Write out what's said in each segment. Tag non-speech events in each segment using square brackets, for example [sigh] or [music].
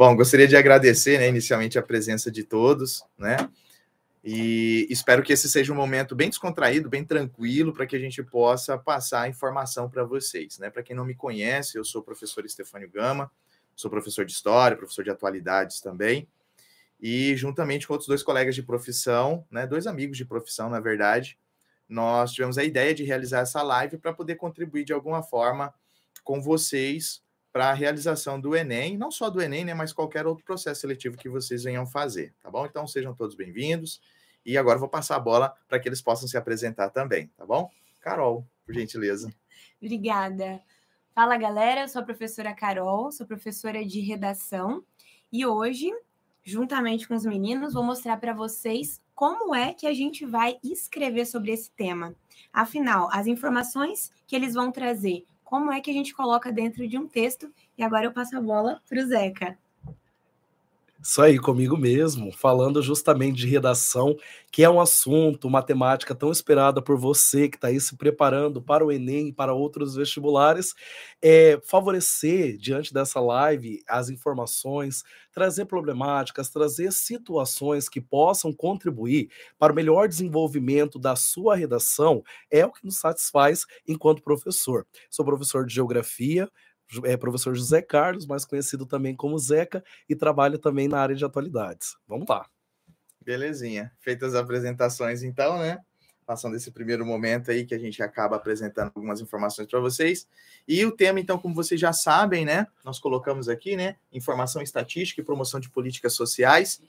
Bom, gostaria de agradecer, né, inicialmente a presença de todos, né? E espero que esse seja um momento bem descontraído, bem tranquilo, para que a gente possa passar a informação para vocês, né? Para quem não me conhece, eu sou o professor Estefânio Gama, sou professor de história, professor de atualidades também. E juntamente com outros dois colegas de profissão, né, dois amigos de profissão, na verdade, nós tivemos a ideia de realizar essa live para poder contribuir de alguma forma com vocês para a realização do Enem, não só do Enem, né, mas qualquer outro processo seletivo que vocês venham fazer, tá bom? Então sejam todos bem-vindos. E agora vou passar a bola para que eles possam se apresentar também, tá bom? Carol, por gentileza. Obrigada. Fala galera, eu sou a professora Carol, sou professora de redação e hoje, juntamente com os meninos, vou mostrar para vocês como é que a gente vai escrever sobre esse tema. Afinal, as informações que eles vão trazer como é que a gente coloca dentro de um texto. E agora eu passo a bola para o Zeca. Isso aí, comigo mesmo, falando justamente de redação, que é um assunto, uma temática tão esperada por você que está aí se preparando para o Enem e para outros vestibulares, é, favorecer, diante dessa live, as informações, trazer problemáticas, trazer situações que possam contribuir para o melhor desenvolvimento da sua redação, é o que nos satisfaz enquanto professor. Sou professor de Geografia, é professor José Carlos, mais conhecido também como Zeca, e trabalha também na área de atualidades. Vamos lá. Belezinha. Feitas as apresentações, então, né? Passando esse primeiro momento aí que a gente acaba apresentando algumas informações para vocês. E o tema, então, como vocês já sabem, né? Nós colocamos aqui, né? Informação estatística e promoção de políticas sociais.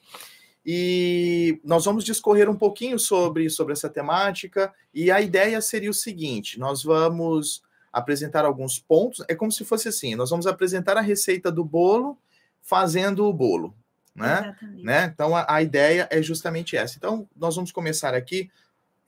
E nós vamos discorrer um pouquinho sobre, sobre essa temática. E a ideia seria o seguinte: nós vamos apresentar alguns pontos. É como se fosse assim: nós vamos apresentar a receita do bolo fazendo o bolo. Né? né? Então a, a ideia é justamente essa. Então, nós vamos começar aqui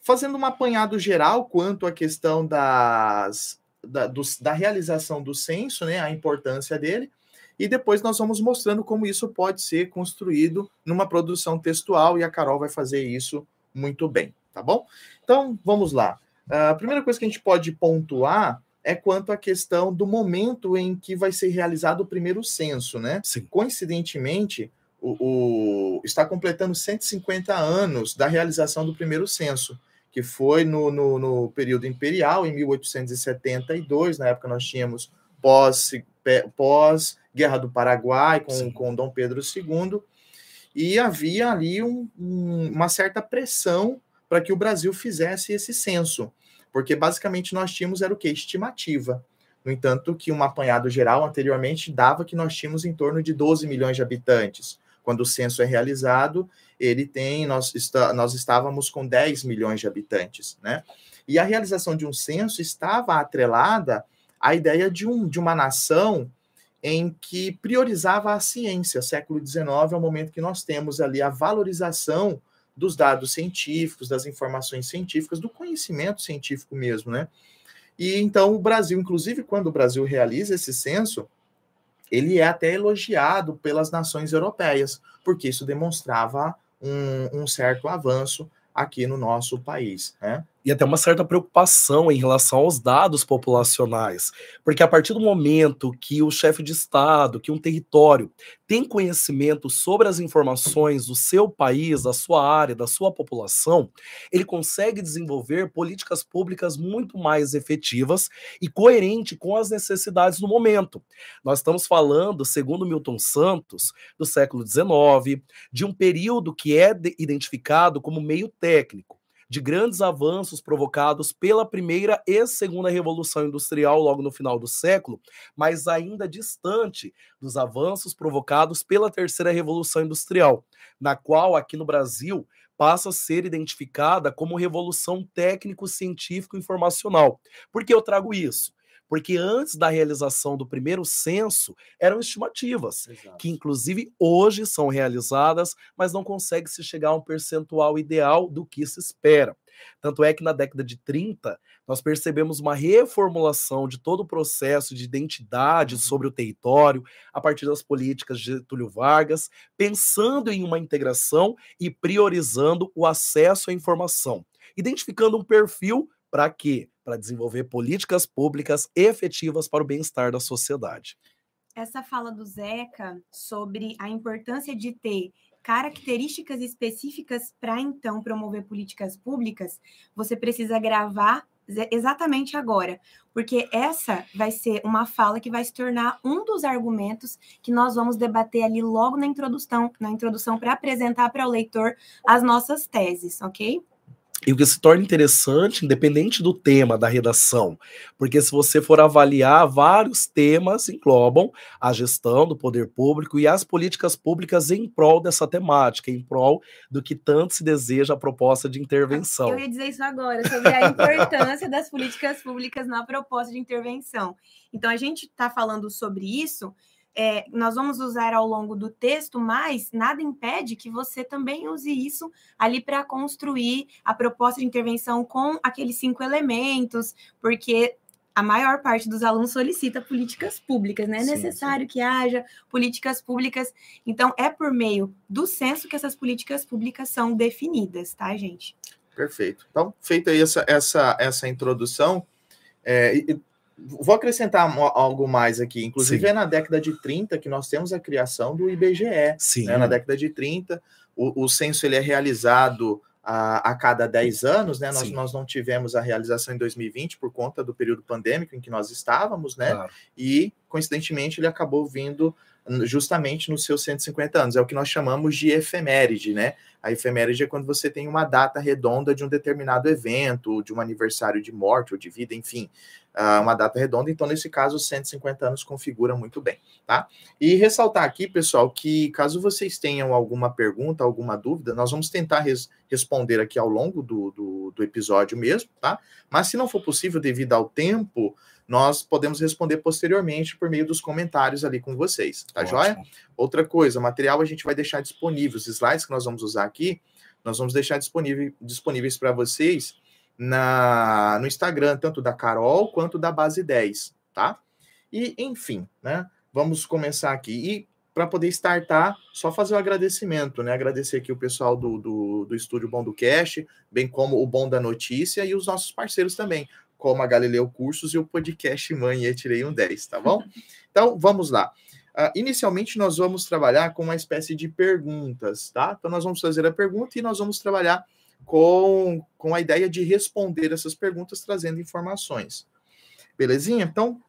fazendo um apanhado geral quanto à questão das, da, dos, da realização do censo, né, a importância dele, e depois nós vamos mostrando como isso pode ser construído numa produção textual, e a Carol vai fazer isso muito bem, tá bom? Então, vamos lá. A primeira coisa que a gente pode pontuar é quanto à questão do momento em que vai ser realizado o primeiro censo, né? Sim. Coincidentemente, o, o, está completando 150 anos da realização do primeiro censo, que foi no, no, no período imperial, em 1872, na época nós tínhamos pós, pós Guerra do Paraguai, com, com Dom Pedro II, e havia ali um, um, uma certa pressão para que o Brasil fizesse esse censo porque basicamente nós tínhamos era o que? Estimativa. No entanto, que um apanhado geral anteriormente dava que nós tínhamos em torno de 12 milhões de habitantes. Quando o censo é realizado, ele tem, nós, está, nós estávamos com 10 milhões de habitantes, né? E a realização de um censo estava atrelada à ideia de, um, de uma nação em que priorizava a ciência. Século XIX é o momento que nós temos ali a valorização dos dados científicos, das informações científicas, do conhecimento científico mesmo, né? E então o Brasil, inclusive quando o Brasil realiza esse censo, ele é até elogiado pelas nações europeias, porque isso demonstrava um, um certo avanço aqui no nosso país, né? E até uma certa preocupação em relação aos dados populacionais, porque a partir do momento que o chefe de Estado, que um território tem conhecimento sobre as informações do seu país, da sua área, da sua população, ele consegue desenvolver políticas públicas muito mais efetivas e coerente com as necessidades do momento. Nós estamos falando, segundo Milton Santos, do século XIX, de um período que é identificado como meio técnico de grandes avanços provocados pela primeira e segunda revolução industrial logo no final do século, mas ainda distante dos avanços provocados pela terceira revolução industrial, na qual aqui no Brasil passa a ser identificada como revolução técnico-científico informacional. Por que eu trago isso? Porque antes da realização do primeiro censo, eram estimativas, Exato. que inclusive hoje são realizadas, mas não consegue se chegar a um percentual ideal do que se espera. Tanto é que na década de 30, nós percebemos uma reformulação de todo o processo de identidade uhum. sobre o território, a partir das políticas de Getúlio Vargas, pensando em uma integração e priorizando o acesso à informação, identificando um perfil para quê? Para desenvolver políticas públicas efetivas para o bem-estar da sociedade. essa fala do Zeca sobre a importância de ter características específicas para então promover políticas públicas, você precisa gravar exatamente agora, porque essa vai ser uma fala que vai se tornar um dos argumentos que nós vamos debater ali logo na introdução, na introdução para apresentar para o leitor as nossas teses, ok? E o que se torna interessante, independente do tema da redação, porque se você for avaliar, vários temas englobam a gestão do poder público e as políticas públicas em prol dessa temática, em prol do que tanto se deseja a proposta de intervenção. Eu ia dizer isso agora, sobre a importância das políticas públicas na proposta de intervenção. Então, a gente está falando sobre isso é, nós vamos usar ao longo do texto, mas nada impede que você também use isso ali para construir a proposta de intervenção com aqueles cinco elementos, porque a maior parte dos alunos solicita políticas públicas, né? É necessário sim. que haja políticas públicas. Então, é por meio do censo que essas políticas públicas são definidas, tá, gente? Perfeito. Então, feita aí essa, essa, essa introdução, é, Vou acrescentar algo mais aqui. Inclusive, Sim. é na década de 30 que nós temos a criação do IBGE. Sim. Né? Na década de 30, o, o censo ele é realizado a, a cada 10 anos, né? Nós, nós não tivemos a realização em 2020 por conta do período pandêmico em que nós estávamos, né? Claro. E, coincidentemente, ele acabou vindo justamente nos seus 150 anos. É o que nós chamamos de efeméride, né? A efeméride é quando você tem uma data redonda de um determinado evento, de um aniversário de morte ou de vida, enfim, ah, uma data redonda. Então, nesse caso, os 150 anos configura muito bem, tá? E ressaltar aqui, pessoal, que caso vocês tenham alguma pergunta, alguma dúvida, nós vamos tentar res responder aqui ao longo do, do, do episódio mesmo, tá? Mas se não for possível devido ao tempo, nós podemos responder posteriormente por meio dos comentários ali com vocês, tá Ótimo. joia? Outra coisa, material a gente vai deixar disponível, os slides que nós vamos usar aqui, nós vamos deixar disponível, disponíveis para vocês na, no Instagram, tanto da Carol quanto da Base 10, tá? E, enfim, né? Vamos começar aqui. E para poder startar, só fazer o agradecimento, né? Agradecer aqui o pessoal do, do, do Estúdio Bom do Cast, bem como o Bom da Notícia e os nossos parceiros também, como a Galileu Cursos e o podcast Mãe e Tirei um 10, tá bom? Então, vamos lá. Uh, inicialmente, nós vamos trabalhar com uma espécie de perguntas, tá? Então, nós vamos fazer a pergunta e nós vamos trabalhar com, com a ideia de responder essas perguntas, trazendo informações. Belezinha? Então,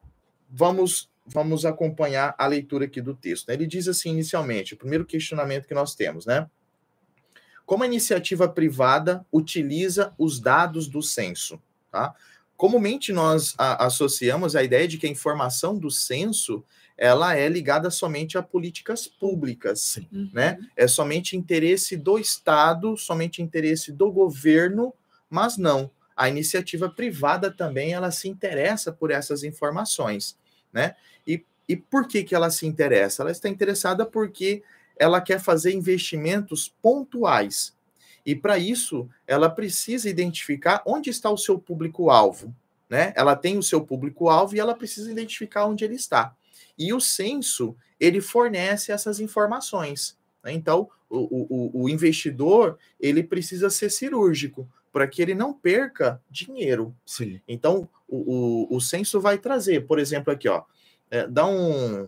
vamos vamos acompanhar a leitura aqui do texto. Ele diz assim, inicialmente, o primeiro questionamento que nós temos, né? Como a iniciativa privada utiliza os dados do censo, tá? Comumente nós a, associamos a ideia de que a informação do censo ela é ligada somente a políticas públicas, uhum. né? É somente interesse do Estado, somente interesse do governo, mas não. A iniciativa privada também ela se interessa por essas informações, né? E, e por que, que ela se interessa? Ela está interessada porque ela quer fazer investimentos pontuais, e para isso, ela precisa identificar onde está o seu público-alvo. Né? Ela tem o seu público-alvo e ela precisa identificar onde ele está. E o censo, ele fornece essas informações. Né? Então, o, o, o investidor, ele precisa ser cirúrgico para que ele não perca dinheiro. Sim. Então, o, o, o censo vai trazer, por exemplo, aqui, ó, é, dá um,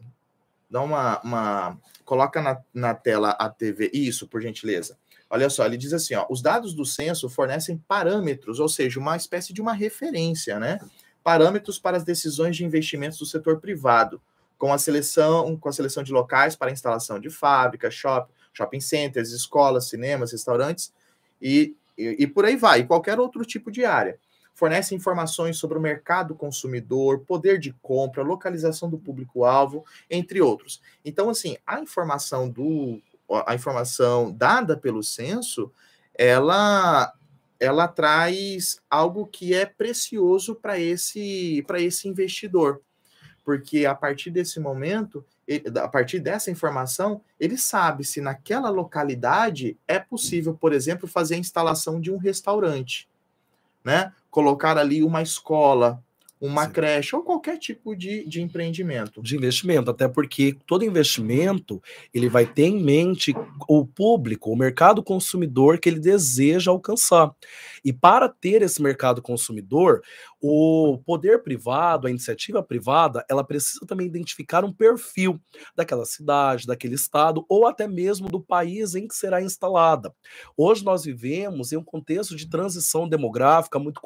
dá uma, uma coloca na, na tela a TV, isso, por gentileza. Olha só, ele diz assim: ó, os dados do censo fornecem parâmetros, ou seja, uma espécie de uma referência, né? Parâmetros para as decisões de investimentos do setor privado, com a seleção, com a seleção de locais para instalação de fábricas, shopping, shopping centers, escolas, cinemas, restaurantes e, e, e por aí vai, e qualquer outro tipo de área. Fornece informações sobre o mercado consumidor, poder de compra, localização do público-alvo, entre outros. Então, assim, a informação do a informação dada pelo censo, ela ela traz algo que é precioso para esse para esse investidor, porque a partir desse momento, a partir dessa informação, ele sabe se naquela localidade é possível, por exemplo, fazer a instalação de um restaurante, né? Colocar ali uma escola, uma Sim. creche ou qualquer tipo de, de empreendimento. De investimento, até porque todo investimento ele vai ter em mente o público, o mercado consumidor que ele deseja alcançar. E para ter esse mercado consumidor, o poder privado, a iniciativa privada, ela precisa também identificar um perfil daquela cidade, daquele estado ou até mesmo do país em que será instalada. Hoje nós vivemos em um contexto de transição demográfica muito,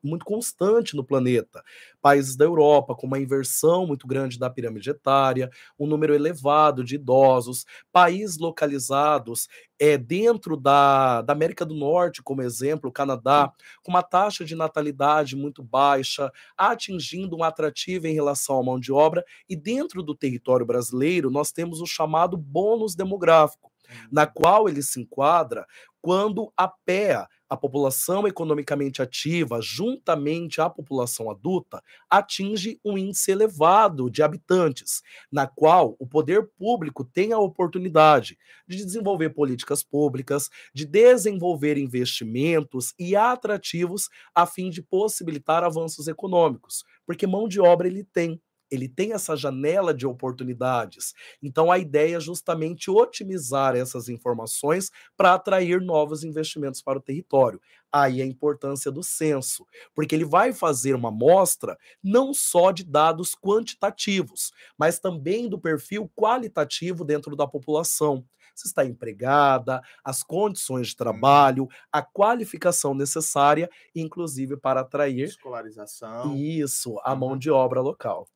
muito constante no planeta. Países da Europa com uma inversão muito grande da pirâmide etária, um número elevado de idosos, países localizados é, dentro da, da América do Norte, como exemplo, o Canadá, com uma taxa de natalidade muito baixa, atingindo um atrativo em relação à mão de obra, e dentro do território brasileiro nós temos o chamado bônus demográfico, na qual ele se enquadra quando a PEA, a população economicamente ativa, juntamente à população adulta, atinge um índice elevado de habitantes, na qual o poder público tem a oportunidade de desenvolver políticas públicas, de desenvolver investimentos e atrativos a fim de possibilitar avanços econômicos, porque mão de obra ele tem ele tem essa janela de oportunidades. Então, a ideia é justamente otimizar essas informações para atrair novos investimentos para o território. Aí a importância do censo, porque ele vai fazer uma amostra não só de dados quantitativos, mas também do perfil qualitativo dentro da população se está empregada, as condições de uhum. trabalho, a qualificação necessária, inclusive para atrair escolarização. Isso, a mão uhum. de obra local.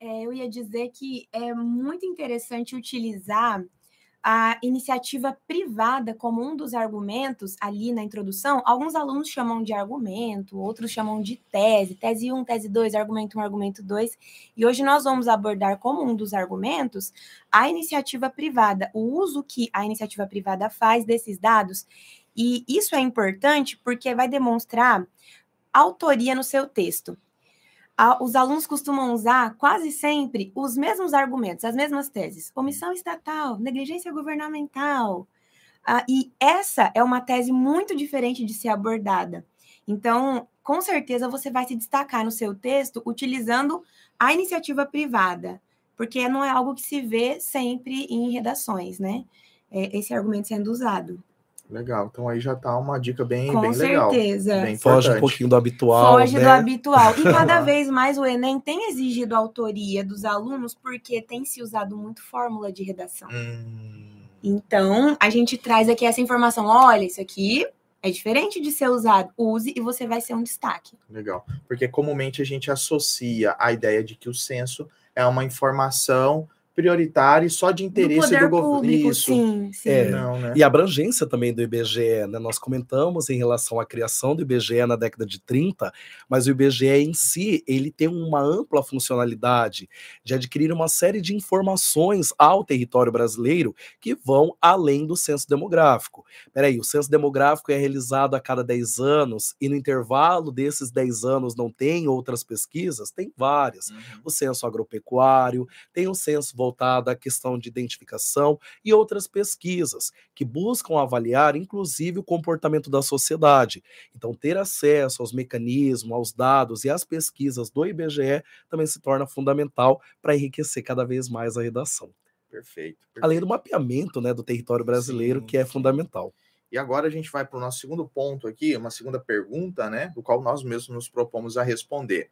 É, eu ia dizer que é muito interessante utilizar a iniciativa privada como um dos argumentos ali na introdução. Alguns alunos chamam de argumento, outros chamam de tese, tese 1, tese 2, argumento 1, argumento 2. E hoje nós vamos abordar como um dos argumentos a iniciativa privada, o uso que a iniciativa privada faz desses dados. E isso é importante porque vai demonstrar autoria no seu texto a, os alunos costumam usar quase sempre os mesmos argumentos, as mesmas teses. Omissão estatal, negligência governamental. Ah, e essa é uma tese muito diferente de ser abordada. Então, com certeza você vai se destacar no seu texto utilizando a iniciativa privada, porque não é algo que se vê sempre em redações, né? É, esse argumento sendo usado. Legal, então aí já tá uma dica bem, Com bem legal. Com certeza. Bem Foge um pouquinho do habitual. Foge né? do habitual. E cada [laughs] vez mais o Enem tem exigido autoria dos alunos porque tem se usado muito fórmula de redação. Hum. Então, a gente traz aqui essa informação. Olha, isso aqui é diferente de ser usado. Use e você vai ser um destaque. Legal. Porque comumente a gente associa a ideia de que o censo é uma informação prioritário e só de interesse do, do governo. Sim, sim. É, Não, né? E a abrangência também do IBGE, né? Nós comentamos em relação à criação do IBGE na década de 30, mas o IBGE em si, ele tem uma ampla funcionalidade de adquirir uma série de informações ao território brasileiro que vão além do censo demográfico. Peraí, o censo demográfico é realizado a cada 10 anos e no intervalo desses 10 anos não tem outras pesquisas? Tem várias. Uhum. O censo agropecuário, tem o censo voltada à questão de identificação e outras pesquisas que buscam avaliar, inclusive, o comportamento da sociedade. Então, ter acesso aos mecanismos, aos dados e às pesquisas do IBGE também se torna fundamental para enriquecer cada vez mais a redação. Perfeito, perfeito. Além do mapeamento né, do território brasileiro, sim, que é sim. fundamental. E agora a gente vai para o nosso segundo ponto aqui, uma segunda pergunta, né, do qual nós mesmos nos propomos a responder.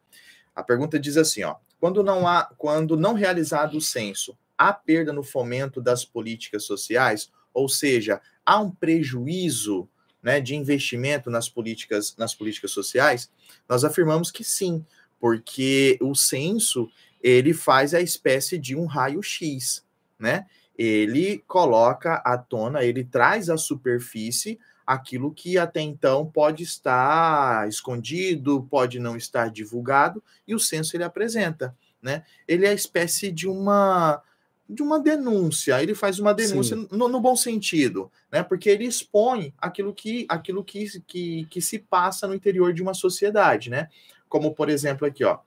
A pergunta diz assim, ó: quando não há, quando não realizado o censo, há perda no fomento das políticas sociais, ou seja, há um prejuízo, né, de investimento nas políticas nas políticas sociais? Nós afirmamos que sim, porque o censo ele faz a espécie de um raio-x, né? Ele coloca à tona, ele traz à superfície aquilo que até então pode estar escondido, pode não estar divulgado, e o censo ele apresenta, né? Ele é a espécie de uma de uma denúncia, ele faz uma denúncia no, no, bom sentido, né? Porque ele expõe aquilo que aquilo que, que, que se passa no interior de uma sociedade, né? Como por exemplo aqui, ó,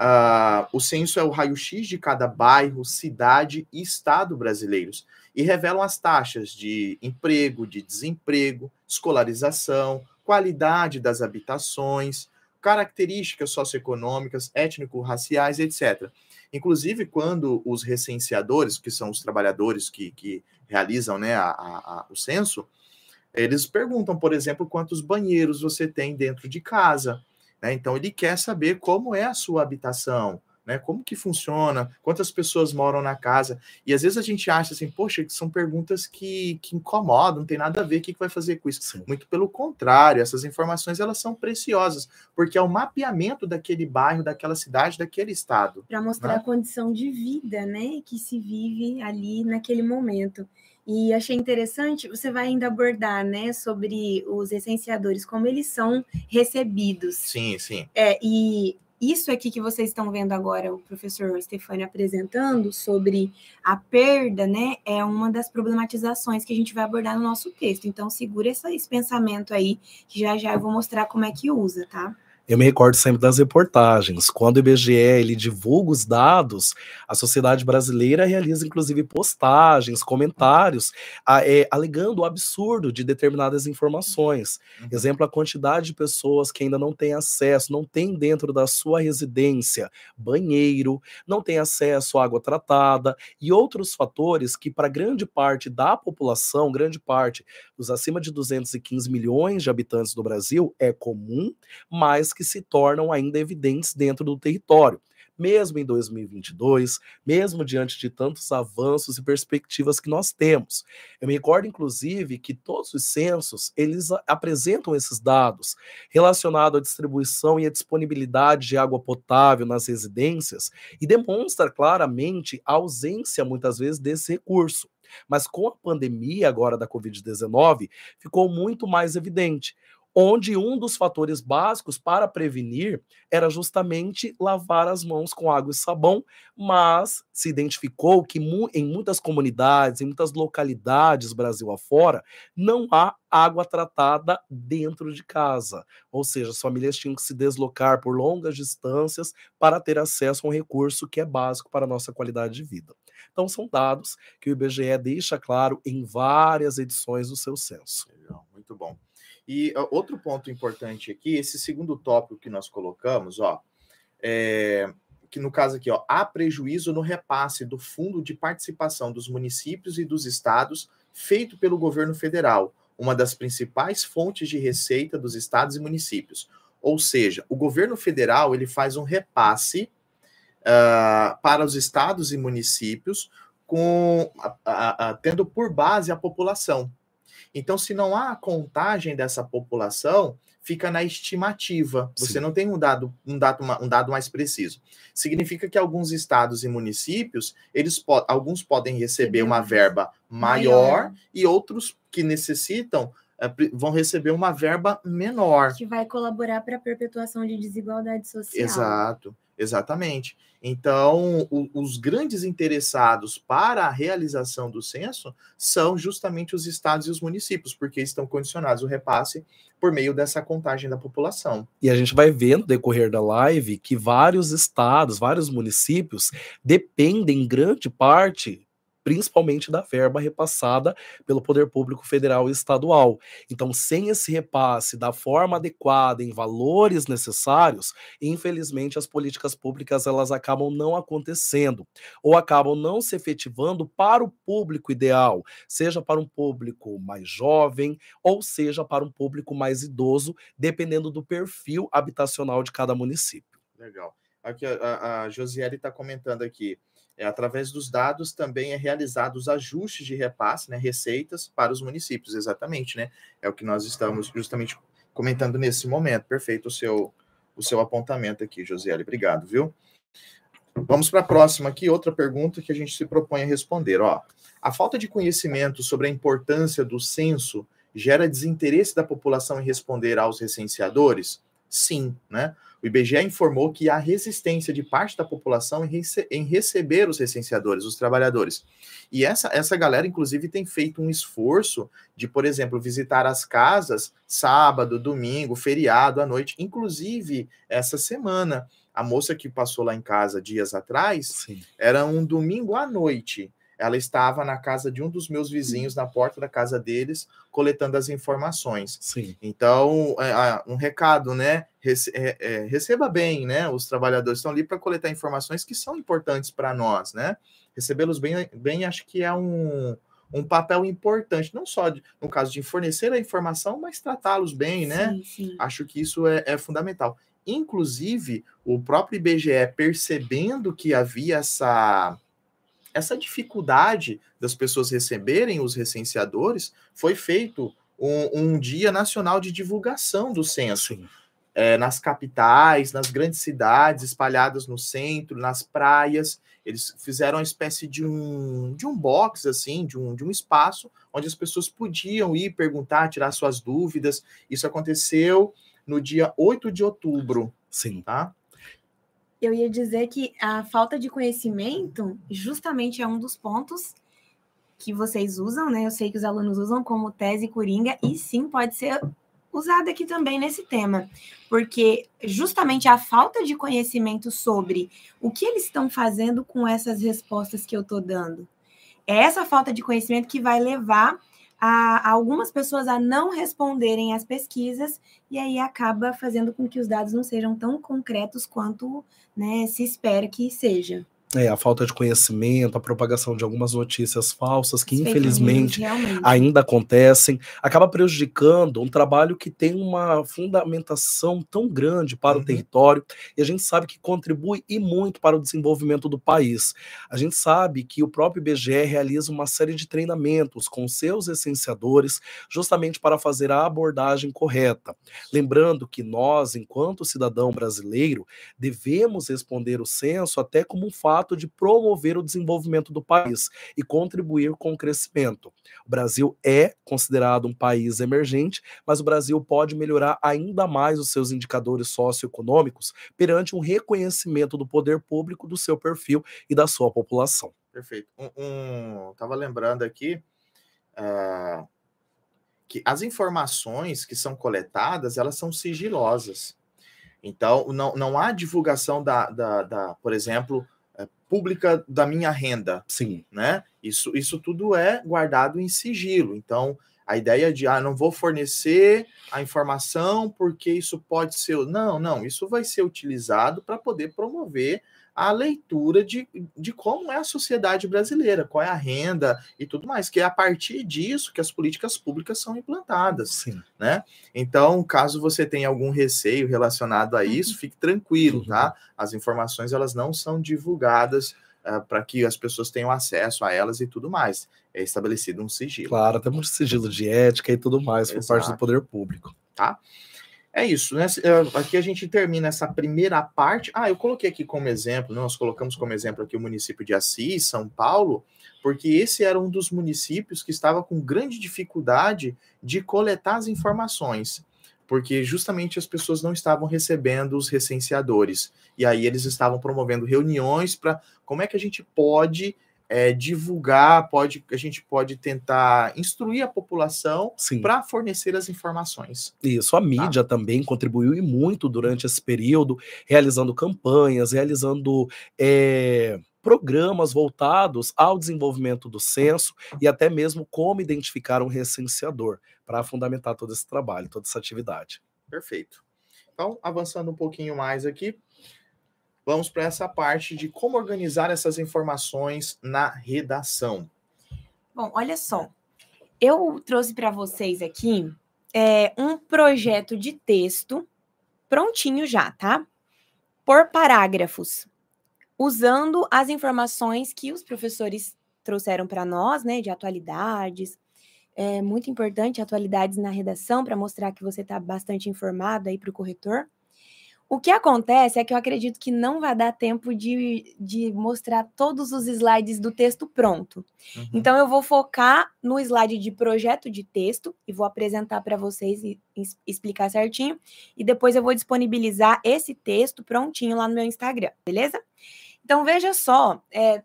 Uh, o censo é o raio-x de cada bairro, cidade e estado brasileiros e revelam as taxas de emprego, de desemprego, escolarização, qualidade das habitações, características socioeconômicas, étnico-raciais, etc. Inclusive, quando os recenseadores, que são os trabalhadores que, que realizam né, a, a, o censo, eles perguntam, por exemplo, quantos banheiros você tem dentro de casa. Né? Então, ele quer saber como é a sua habitação, né? Como que funciona? Quantas pessoas moram na casa? E às vezes a gente acha assim, poxa, que são perguntas que, que incomodam, não tem nada a ver, o que, que vai fazer com isso? Sim. Muito pelo contrário, essas informações elas são preciosas, porque é o mapeamento daquele bairro, daquela cidade, daquele estado. Para mostrar né? a condição de vida, né, que se vive ali naquele momento. E achei interessante, você vai ainda abordar, né, sobre os essenciadores, como eles são recebidos. Sim, sim. É, e isso aqui que vocês estão vendo agora, o professor Stefani apresentando sobre a perda, né, é uma das problematizações que a gente vai abordar no nosso texto. Então, segura esse pensamento aí, que já já eu vou mostrar como é que usa, tá? Eu me recordo sempre das reportagens. Quando o IBGE ele divulga os dados, a sociedade brasileira realiza inclusive postagens, comentários, a, é, alegando o absurdo de determinadas informações. Uhum. Exemplo, a quantidade de pessoas que ainda não têm acesso, não tem dentro da sua residência banheiro, não tem acesso à água tratada e outros fatores que, para grande parte da população, grande parte dos acima de 215 milhões de habitantes do Brasil, é comum, mas que se tornam ainda evidentes dentro do território mesmo em 2022, mesmo diante de tantos avanços e perspectivas que nós temos. Eu me recordo, inclusive, que todos os censos, eles apresentam esses dados relacionados à distribuição e à disponibilidade de água potável nas residências e demonstra claramente a ausência, muitas vezes, desse recurso. Mas com a pandemia agora da Covid-19, ficou muito mais evidente onde um dos fatores básicos para prevenir era justamente lavar as mãos com água e sabão, mas se identificou que em muitas comunidades, em muitas localidades Brasil afora, não há água tratada dentro de casa. Ou seja, as famílias tinham que se deslocar por longas distâncias para ter acesso a um recurso que é básico para a nossa qualidade de vida. Então, são dados que o IBGE deixa claro em várias edições do seu censo. Muito bom. E outro ponto importante aqui, esse segundo tópico que nós colocamos, ó, é, que no caso aqui, ó, há prejuízo no repasse do fundo de participação dos municípios e dos estados feito pelo governo federal, uma das principais fontes de receita dos estados e municípios. Ou seja, o governo federal ele faz um repasse uh, para os estados e municípios com a, a, tendo por base a população. Então, se não há contagem dessa população, fica na estimativa. Você Sim. não tem um dado, um dado, um dado mais preciso. Significa que alguns estados e municípios, eles po alguns podem receber uma verba maior, maior. e outros que necessitam eh, vão receber uma verba menor. Que vai colaborar para a perpetuação de desigualdade social. Exato. Exatamente. Então, o, os grandes interessados para a realização do censo são justamente os estados e os municípios, porque estão condicionados o repasse por meio dessa contagem da população. E a gente vai ver no decorrer da live que vários estados, vários municípios dependem em grande parte principalmente da verba repassada pelo poder público federal e estadual. Então, sem esse repasse da forma adequada, em valores necessários, infelizmente as políticas públicas elas acabam não acontecendo ou acabam não se efetivando para o público ideal, seja para um público mais jovem ou seja para um público mais idoso, dependendo do perfil habitacional de cada município. Legal. Aqui a, a Josiele está comentando aqui. É, através dos dados também é realizado os ajustes de repasse, né, receitas para os municípios, exatamente, né? É o que nós estamos justamente comentando nesse momento. Perfeito o seu, o seu apontamento aqui, Josiele. Obrigado, viu? Vamos para a próxima aqui, outra pergunta que a gente se propõe a responder. Ó, a falta de conhecimento sobre a importância do censo gera desinteresse da população em responder aos recenseadores? Sim, né? O IBGE informou que há resistência de parte da população em, rece em, receber os recenseadores, os trabalhadores. E essa, essa galera, inclusive, tem feito um esforço de, por exemplo, visitar as casas sábado, domingo, feriado, à noite. Inclusive, essa semana, a moça que passou lá em casa dias atrás, Sim. era um domingo à noite. Ela estava na casa de um dos meus vizinhos, na porta da casa deles, coletando as informações. Sim. Então, é, um recado, né? Rece é, é, receba bem, né? Os trabalhadores estão ali para coletar informações que são importantes para nós, né? Recebê-los bem, bem, acho que é um, um papel importante, não só de, no caso de fornecer a informação, mas tratá-los bem, né? Sim, sim. Acho que isso é, é fundamental. Inclusive, o próprio IBGE percebendo que havia essa essa dificuldade das pessoas receberem os recenseadores, foi feito um, um dia nacional de divulgação do censo. É, nas capitais, nas grandes cidades, espalhadas no centro, nas praias. Eles fizeram uma espécie de um, de um box, assim, de um, de um espaço, onde as pessoas podiam ir perguntar, tirar suas dúvidas. Isso aconteceu no dia 8 de outubro. Sim. Tá? Eu ia dizer que a falta de conhecimento justamente é um dos pontos que vocês usam, né? Eu sei que os alunos usam como tese coringa e sim pode ser usada aqui também nesse tema, porque justamente a falta de conhecimento sobre o que eles estão fazendo com essas respostas que eu estou dando. É essa falta de conhecimento que vai levar a, a algumas pessoas a não responderem às pesquisas e aí acaba fazendo com que os dados não sejam tão concretos quanto né, se espera que seja. É, a falta de conhecimento, a propagação de algumas notícias falsas que, infelizmente, ainda acontecem, acaba prejudicando um trabalho que tem uma fundamentação tão grande para uhum. o território e a gente sabe que contribui e muito para o desenvolvimento do país. A gente sabe que o próprio IBGE realiza uma série de treinamentos com seus essenciadores, justamente para fazer a abordagem correta. Lembrando que nós, enquanto cidadão brasileiro, devemos responder o censo até como um fato fato de promover o desenvolvimento do país e contribuir com o crescimento. O Brasil é considerado um país emergente, mas o Brasil pode melhorar ainda mais os seus indicadores socioeconômicos perante um reconhecimento do poder público do seu perfil e da sua população. Perfeito. Um, um tava lembrando aqui uh, que as informações que são coletadas elas são sigilosas. Então, não, não há divulgação da, da, da, por exemplo, pública da minha renda. Sim. Né? Isso, isso tudo é guardado em sigilo. Então, a ideia de, ah, não vou fornecer a informação porque isso pode ser. Não, não, isso vai ser utilizado para poder promover a leitura de, de como é a sociedade brasileira, qual é a renda e tudo mais, que é a partir disso que as políticas públicas são implantadas. Sim. Né? Então, caso você tenha algum receio relacionado a isso, uhum. fique tranquilo, tá? As informações elas não são divulgadas uh, para que as pessoas tenham acesso a elas e tudo mais. É estabelecido um sigilo. Claro, temos um sigilo de ética e tudo mais por parte do poder público. Tá? É isso, né? É, aqui a gente termina essa primeira parte. Ah, eu coloquei aqui como exemplo, nós colocamos como exemplo aqui o município de Assis, São Paulo, porque esse era um dos municípios que estava com grande dificuldade de coletar as informações, porque justamente as pessoas não estavam recebendo os recenseadores. E aí eles estavam promovendo reuniões para como é que a gente pode é, divulgar, pode, a gente pode tentar instruir a população para fornecer as informações. Isso, a tá? mídia tá? também contribuiu e muito durante esse período, realizando campanhas, realizando é, programas voltados ao desenvolvimento do censo e até mesmo como identificar um recenseador para fundamentar todo esse trabalho, toda essa atividade. Perfeito. Então, avançando um pouquinho mais aqui, vamos para essa parte de como organizar essas informações na redação. Bom, olha só, eu trouxe para vocês aqui é, um projeto de texto prontinho já, tá? Por parágrafos, usando as informações que os professores trouxeram para nós, né, de atualidades. É muito importante atualidades na redação para mostrar que você está bastante informado aí para o corretor. O que acontece é que eu acredito que não vai dar tempo de, de mostrar todos os slides do texto pronto. Uhum. Então, eu vou focar no slide de projeto de texto e vou apresentar para vocês e, e explicar certinho. E depois eu vou disponibilizar esse texto prontinho lá no meu Instagram, beleza? Então, veja só, é,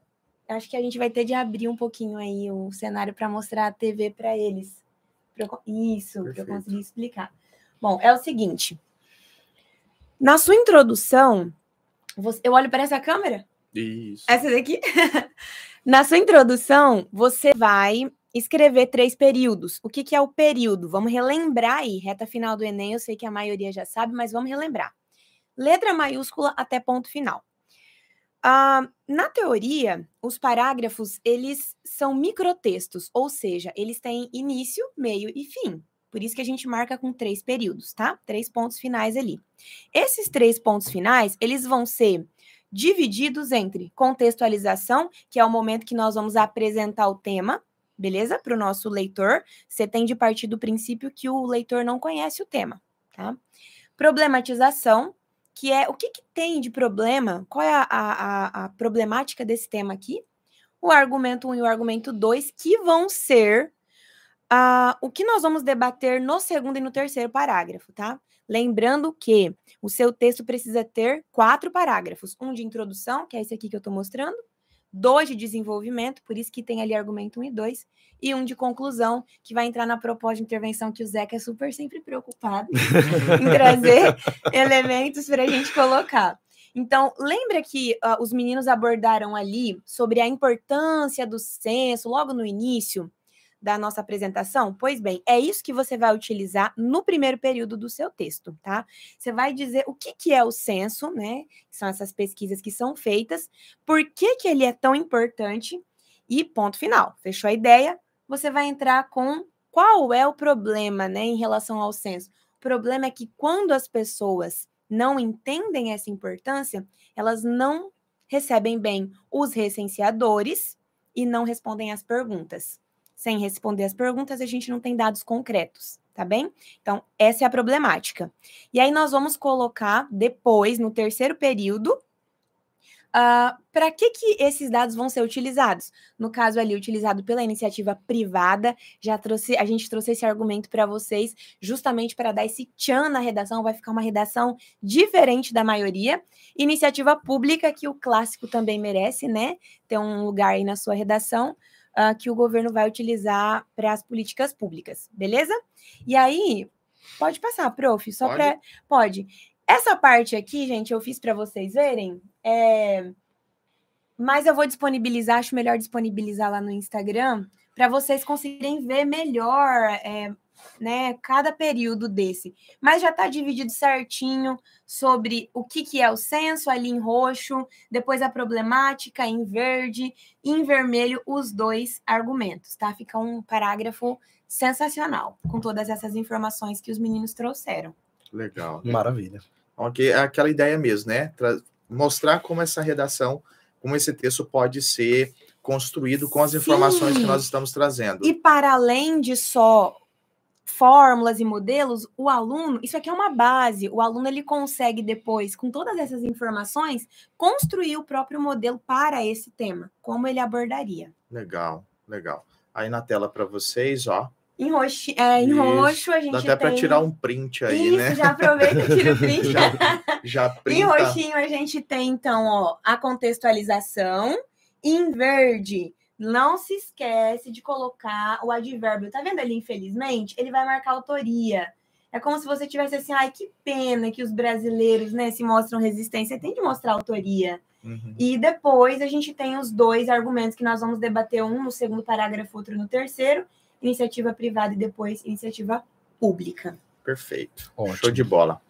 acho que a gente vai ter de abrir um pouquinho aí o cenário para mostrar a TV para eles. Pra eu, isso, para eu conseguir explicar. Bom, é o seguinte. Na sua introdução, você, eu olho para essa câmera? Isso. Essa daqui? [laughs] Na sua introdução, você vai escrever três períodos. O que, que é o período? Vamos relembrar aí, reta final do Enem, eu sei que a maioria já sabe, mas vamos relembrar. Letra maiúscula até ponto final. Uh, na teoria, os parágrafos, eles são microtextos, ou seja, eles têm início, meio e fim. Por isso que a gente marca com três períodos, tá? Três pontos finais ali. Esses três pontos finais, eles vão ser divididos entre contextualização, que é o momento que nós vamos apresentar o tema, beleza? Para o nosso leitor. Você tem de partir do princípio que o leitor não conhece o tema, tá? Problematização, que é o que, que tem de problema, qual é a, a, a, problemática desse tema aqui, o argumento 1 e o argumento 2, que vão ser uh, o que nós vamos debater no segundo e no terceiro parágrafo, tá? Lembrando que o seu texto precisa ter quatro parágrafos: um de introdução, que é esse aqui que eu estou mostrando, dois de desenvolvimento, por isso que tem ali argumento 1 e 2, e um de conclusão, que vai entrar na proposta de intervenção que o Zeca é super sempre preocupado [laughs] em trazer elementos para a gente colocar. Então, lembra que uh, os meninos abordaram ali sobre a importância do censo logo no início? Da nossa apresentação? Pois bem, é isso que você vai utilizar no primeiro período do seu texto, tá? Você vai dizer o que, que é o censo, né? São essas pesquisas que são feitas, por que, que ele é tão importante e ponto final. Fechou a ideia? Você vai entrar com qual é o problema, né, em relação ao censo? O problema é que quando as pessoas não entendem essa importância, elas não recebem bem os recenseadores e não respondem às perguntas sem responder as perguntas, a gente não tem dados concretos, tá bem? Então, essa é a problemática. E aí, nós vamos colocar depois, no terceiro período, Uh, para que, que esses dados vão ser utilizados? No caso ali, utilizado pela iniciativa privada, já trouxe, a gente trouxe esse argumento para vocês, justamente para dar esse tchan na redação, vai ficar uma redação diferente da maioria. Iniciativa pública, que o clássico também merece, né? Ter um lugar aí na sua redação uh, que o governo vai utilizar para as políticas públicas, beleza? E aí, pode passar, prof, só para. Pode. Essa parte aqui, gente, eu fiz para vocês verem. É... Mas eu vou disponibilizar, acho melhor disponibilizar lá no Instagram, para vocês conseguirem ver melhor é, né, cada período desse. Mas já está dividido certinho sobre o que, que é o censo ali em roxo, depois a problemática em verde e em vermelho os dois argumentos, tá? Fica um parágrafo sensacional com todas essas informações que os meninos trouxeram. Legal. Maravilha. Ok, é aquela ideia mesmo, né? Tra mostrar como essa redação, como esse texto pode ser construído com as informações Sim. que nós estamos trazendo. E para além de só fórmulas e modelos, o aluno, isso aqui é uma base, o aluno ele consegue depois, com todas essas informações, construir o próprio modelo para esse tema, como ele abordaria. Legal, legal. Aí na tela para vocês, ó. Em roxo, é, em roxo a gente Dá até tem... para tirar um print aí, Isso, né? já aproveita e tira o [laughs] print. já, já [laughs] printa. Em roxinho a gente tem, então, ó, a contextualização. Em verde, não se esquece de colocar o advérbio. Tá vendo ali, infelizmente? Ele vai marcar autoria. É como se você tivesse assim, ai, que pena que os brasileiros, né, se mostram resistência. Tem de mostrar autoria. Uhum. E depois a gente tem os dois argumentos que nós vamos debater, um no segundo parágrafo, outro no terceiro. Iniciativa privada e depois iniciativa pública. Perfeito. Ótimo. Show de bola.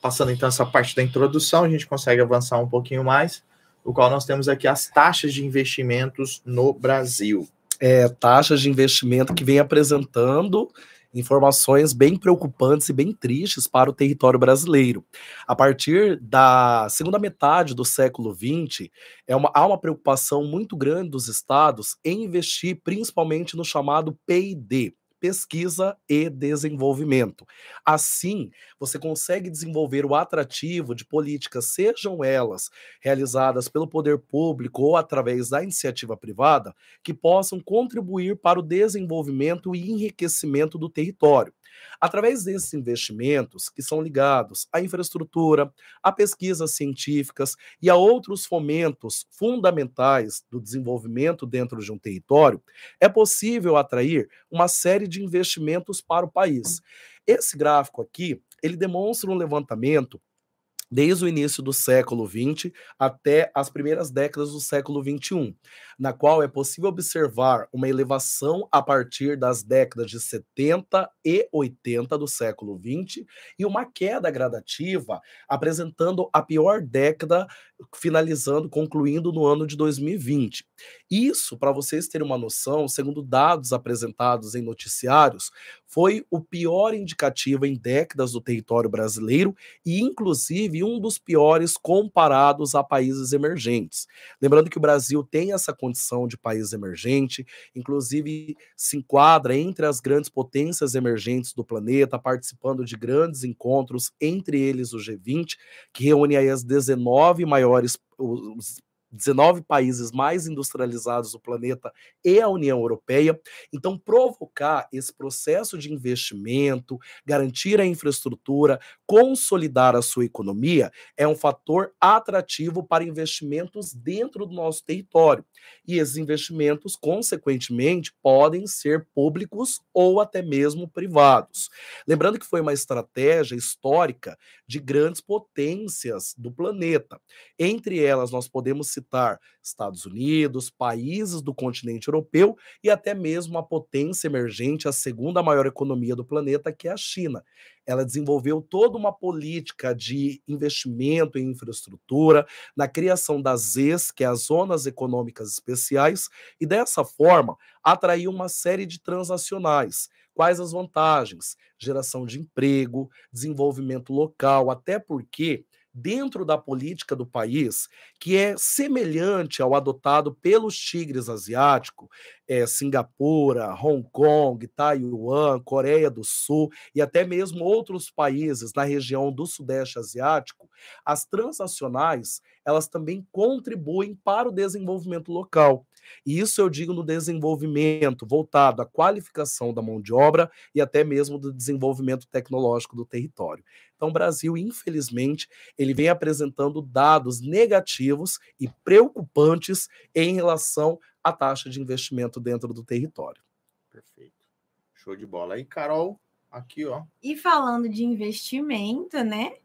Passando então essa parte da introdução, a gente consegue avançar um pouquinho mais o qual nós temos aqui as taxas de investimentos no Brasil. É, taxas de investimento que vem apresentando informações bem preocupantes e bem tristes para o território brasileiro. A partir da segunda metade do século XX, é uma, há uma preocupação muito grande dos estados em investir principalmente no chamado PID, pesquisa e desenvolvimento. Assim, você consegue desenvolver o atrativo de políticas, sejam elas realizadas pelo poder público ou através da iniciativa privada, que possam contribuir para o desenvolvimento e enriquecimento do território. Através desses investimentos, que são ligados à infraestrutura, a pesquisas científicas e a outros fomentos fundamentais do desenvolvimento dentro de um território, é possível atrair uma série de investimentos para o país. Esse gráfico aqui, ele demonstra um levantamento desde o início do século XX até as primeiras décadas do século XXI, na qual é possível observar uma elevação a partir das décadas de 70 e 80 do século XX e uma queda gradativa, apresentando a pior década, finalizando, concluindo no ano de 2020. Isso, para vocês terem uma noção, segundo dados apresentados em noticiários, foi o pior indicativo em décadas do território brasileiro e, inclusive, um dos piores comparados a países emergentes. Lembrando que o Brasil tem essa condição de país emergente, inclusive se enquadra entre as grandes potências emergentes do planeta, participando de grandes encontros, entre eles o G20, que reúne as 19 maiores os 19 países mais industrializados do planeta e a União Europeia. Então, provocar esse processo de investimento, garantir a infraestrutura, consolidar a sua economia é um fator atrativo para investimentos dentro do nosso território. E esses investimentos, consequentemente, podem ser públicos ou até mesmo privados. Lembrando que foi uma estratégia histórica de grandes potências do planeta. Entre elas, nós podemos citar Estados Unidos, países do continente europeu e até mesmo a potência emergente, a segunda maior economia do planeta, que é a China. Ela desenvolveu toda uma política de investimento em infraestrutura, na criação das ZES, que é as Zonas Econômicas Especiais, e dessa forma atraiu uma série de transacionais. Quais as vantagens? Geração de emprego, desenvolvimento local, até porque dentro da política do país, que é semelhante ao adotado pelos tigres asiáticos, é, Singapura, Hong Kong, Taiwan, Coreia do Sul e até mesmo outros países na região do Sudeste Asiático, as transnacionais elas também contribuem para o desenvolvimento local. E isso eu digo no desenvolvimento voltado à qualificação da mão de obra e até mesmo do desenvolvimento tecnológico do território. Então, o Brasil, infelizmente, ele vem apresentando dados negativos e preocupantes em relação à taxa de investimento dentro do território. Perfeito. Show de bola. aí, Carol, aqui, ó. E falando de investimento, né?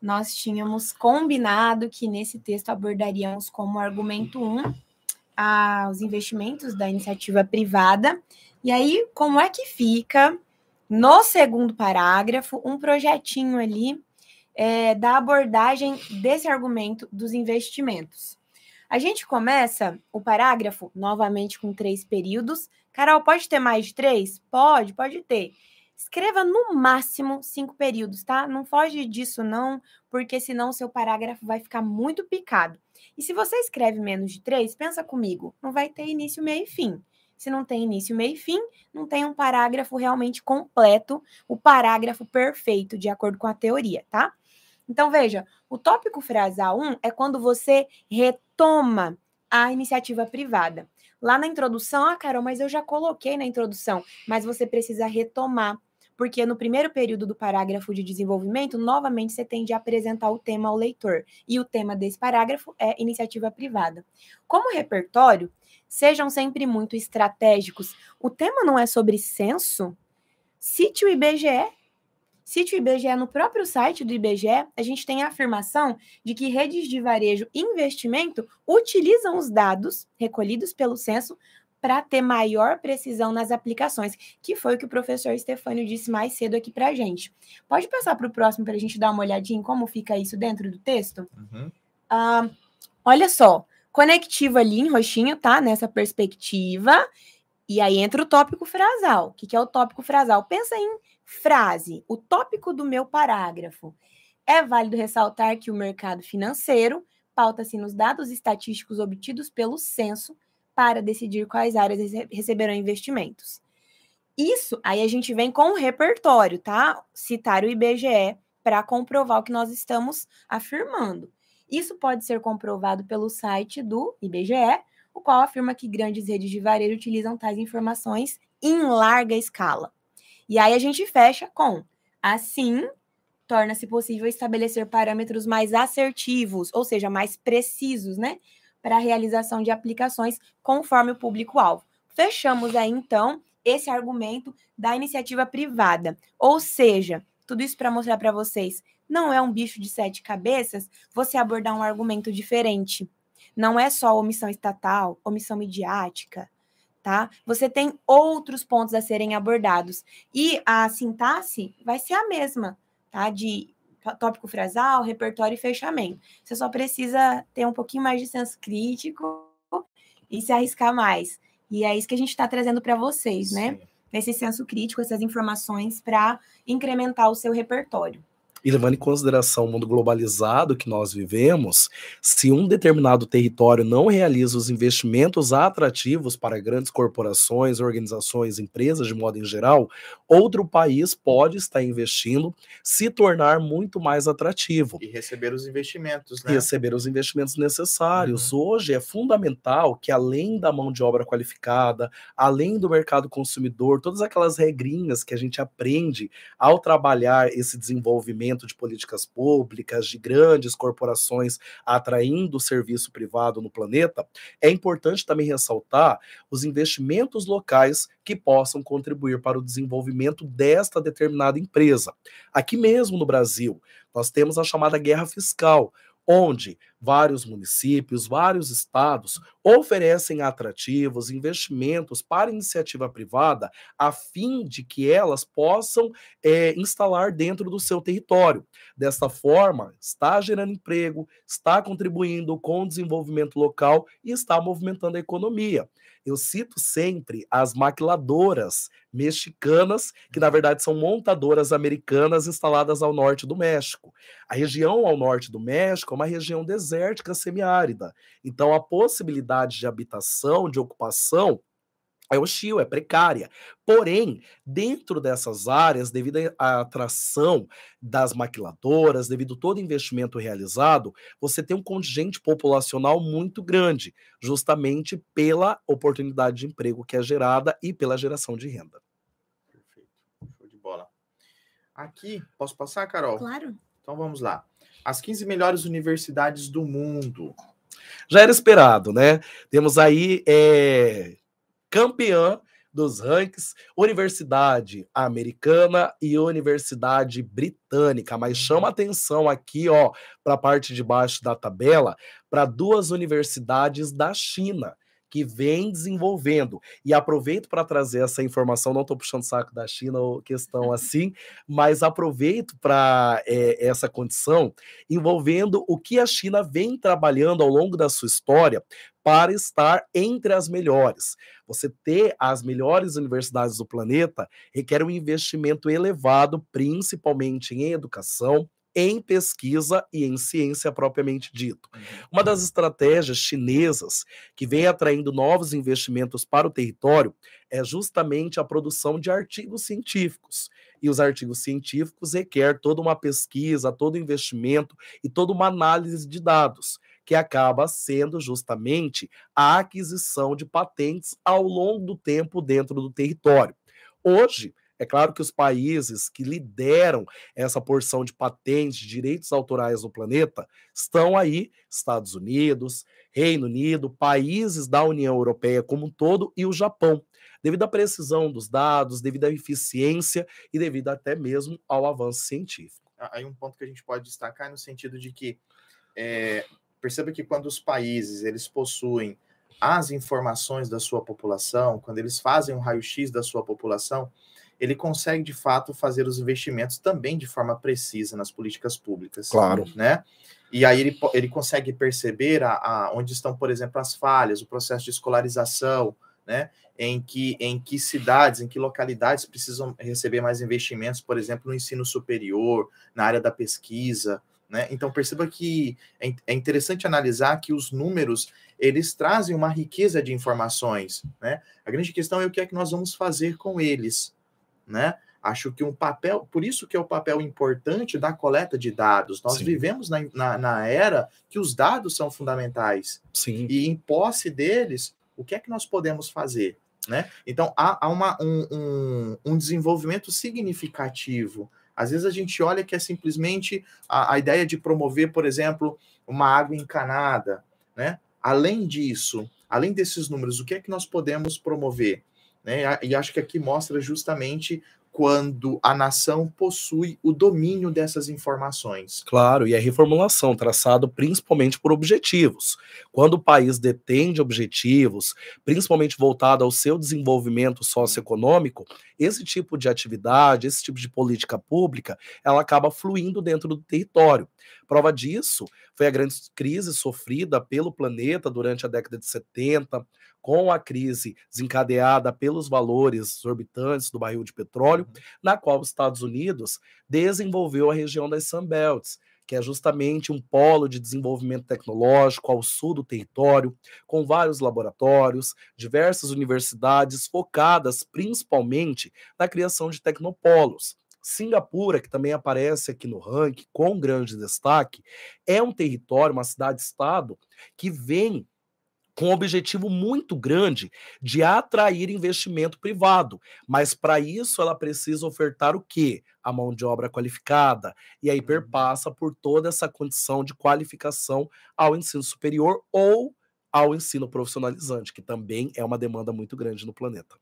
Nós tínhamos combinado que nesse texto abordaríamos como argumento 1 um, os investimentos da iniciativa privada. E aí, como é que fica no segundo parágrafo um projetinho ali é, da abordagem desse argumento dos investimentos? A gente começa o parágrafo novamente com três períodos. Carol, pode ter mais de três? Pode, pode ter. Escreva no máximo cinco períodos, tá? Não foge disso, não, porque senão seu parágrafo vai ficar muito picado. E se você escreve menos de três, pensa comigo, não vai ter início, meio e fim. Se não tem início, meio e fim, não tem um parágrafo realmente completo, o parágrafo perfeito, de acordo com a teoria, tá? Então, veja, o tópico frasal 1 é quando você retoma a iniciativa privada. Lá na introdução, ah, Carol, mas eu já coloquei na introdução, mas você precisa retomar porque no primeiro período do parágrafo de desenvolvimento, novamente você tem de apresentar o tema ao leitor. E o tema desse parágrafo é iniciativa privada. Como repertório, sejam sempre muito estratégicos. O tema não é sobre censo? Cite o IBGE. Cite o IBGE no próprio site do IBGE, a gente tem a afirmação de que redes de varejo e investimento utilizam os dados recolhidos pelo censo para ter maior precisão nas aplicações, que foi o que o professor Stefânio disse mais cedo aqui para a gente. Pode passar para o próximo para a gente dar uma olhadinha em como fica isso dentro do texto? Uhum. Uh, olha só, conectivo ali em roxinho, tá? Nessa perspectiva. E aí entra o tópico frasal. O que, que é o tópico frasal? Pensa em frase, o tópico do meu parágrafo. É válido ressaltar que o mercado financeiro pauta-se nos dados estatísticos obtidos pelo censo para decidir quais áreas receberão investimentos. Isso, aí a gente vem com o repertório, tá? Citar o IBGE para comprovar o que nós estamos afirmando. Isso pode ser comprovado pelo site do IBGE, o qual afirma que grandes redes de varejo utilizam tais informações em larga escala. E aí a gente fecha com: assim, torna-se possível estabelecer parâmetros mais assertivos, ou seja, mais precisos, né? Para a realização de aplicações conforme o público-alvo. Fechamos aí, então, esse argumento da iniciativa privada. Ou seja, Tudo isso para mostrar para vocês, não é um bicho de sete cabeças você abordar um argumento diferente. Não é só omissão estatal, omissão midiática, tá? Você tem outros pontos a serem abordados. E a sintaxe vai ser a mesma, tá? De tópico frasal, repertório e fechamento. Você só precisa ter um pouquinho mais de senso crítico e se arriscar mais. E é isso que a gente está trazendo para vocês, né? Sim. né? Esse senso crítico, essas informações para incrementar o seu repertório. E levando em consideração o mundo globalizado que nós vivemos, se um determinado território não realiza os investimentos atrativos para grandes corporações, organizações, empresas de modo em geral, outro país pode estar investindo, se tornar muito mais atrativo. E receber os investimentos, né? Receber os investimentos necessários. Uhum. Hoje é fundamental que, além da mão de obra qualificada, além do mercado consumidor, todas aquelas regrinhas que a gente aprende ao trabalhar esse desenvolvimento de políticas públicas, de grandes corporações atraindo o serviço privado no planeta, é importante também ressaltar os investimentos locais que possam contribuir para o desenvolvimento desta determinada empresa. Aqui mesmo no Brasil, nós temos a chamada guerra fiscal, onde vários municípios, vários estados oferecem atrativos, investimentos para iniciativa privada, a fim de que elas possam é, instalar dentro do seu território. Desta forma, está gerando emprego, está contribuindo com o desenvolvimento local e está movimentando a economia. Eu cito sempre as maquiladoras mexicanas, que na verdade são montadoras americanas instaladas ao norte do México. A região ao norte do México é uma região desértica semiárida. Então a possibilidade de habitação, de ocupação é hostil, é precária. Porém, dentro dessas áreas, devido à atração das maquiladoras, devido a todo o investimento realizado, você tem um contingente populacional muito grande, justamente pela oportunidade de emprego que é gerada e pela geração de renda. Perfeito. Show de bola. Aqui, posso passar, Carol? Claro. Então vamos lá. As 15 melhores universidades do mundo. Já era esperado, né? Temos aí é, campeã dos rankings, Universidade Americana e Universidade Britânica. Mas chama atenção aqui, ó, para a parte de baixo da tabela, para duas universidades da China que vem desenvolvendo. E aproveito para trazer essa informação, não estou puxando saco da China ou questão assim, mas aproveito para é, essa condição envolvendo o que a China vem trabalhando ao longo da sua história para estar entre as melhores. Você ter as melhores universidades do planeta requer um investimento elevado, principalmente em educação, em pesquisa e em ciência propriamente dito. Uhum. Uma das estratégias chinesas que vem atraindo novos investimentos para o território é justamente a produção de artigos científicos. E os artigos científicos requer toda uma pesquisa, todo investimento e toda uma análise de dados, que acaba sendo justamente a aquisição de patentes ao longo do tempo dentro do território. Hoje, é claro que os países que lideram essa porção de patentes, direitos autorais no planeta, estão aí: Estados Unidos, Reino Unido, países da União Europeia como um todo e o Japão, devido à precisão dos dados, devido à eficiência e devido até mesmo ao avanço científico. Aí um ponto que a gente pode destacar no sentido de que é, perceba que quando os países eles possuem as informações da sua população, quando eles fazem um raio-x da sua população, ele consegue de fato fazer os investimentos também de forma precisa nas políticas públicas. Claro. Né? E aí ele, ele consegue perceber a, a, onde estão, por exemplo, as falhas, o processo de escolarização, né? Em que, em que cidades, em que localidades precisam receber mais investimentos, por exemplo, no ensino superior, na área da pesquisa, né? Então perceba que é, é interessante analisar que os números eles trazem uma riqueza de informações, né? A grande questão é o que é que nós vamos fazer com eles, né? Acho que um papel, por isso que é o papel importante da coleta de dados. Nós Sim. vivemos na, na, na, era que os dados são fundamentais. Sim. E em posse deles, o que é que nós podemos fazer? Né? Então, há, há uma, um, um, um, desenvolvimento significativo. Às vezes a gente olha que é simplesmente a, a ideia de promover, por exemplo, uma água encanada. Né? Além disso, além desses números, o que é que nós podemos promover? Né? E acho que aqui mostra justamente quando a nação possui o domínio dessas informações. Claro, e a reformulação traçado principalmente por objetivos. Quando o país detém de objetivos, principalmente voltado ao seu desenvolvimento socioeconômico, esse tipo de atividade, esse tipo de política pública, ela acaba fluindo dentro do território. Prova disso foi a grande crise sofrida pelo planeta durante a década de 70, com a crise desencadeada pelos valores exorbitantes do barril de petróleo, uhum. na qual os Estados Unidos desenvolveu a região das Sunbelts, que é justamente um polo de desenvolvimento tecnológico ao sul do território, com vários laboratórios, diversas universidades focadas principalmente na criação de tecnopolos. Singapura, que também aparece aqui no ranking com grande destaque, é um território, uma cidade-estado que vem com um objetivo muito grande de atrair investimento privado. Mas para isso ela precisa ofertar o quê? A mão de obra qualificada. E aí uhum. perpassa por toda essa condição de qualificação ao ensino superior ou ao ensino profissionalizante, que também é uma demanda muito grande no planeta.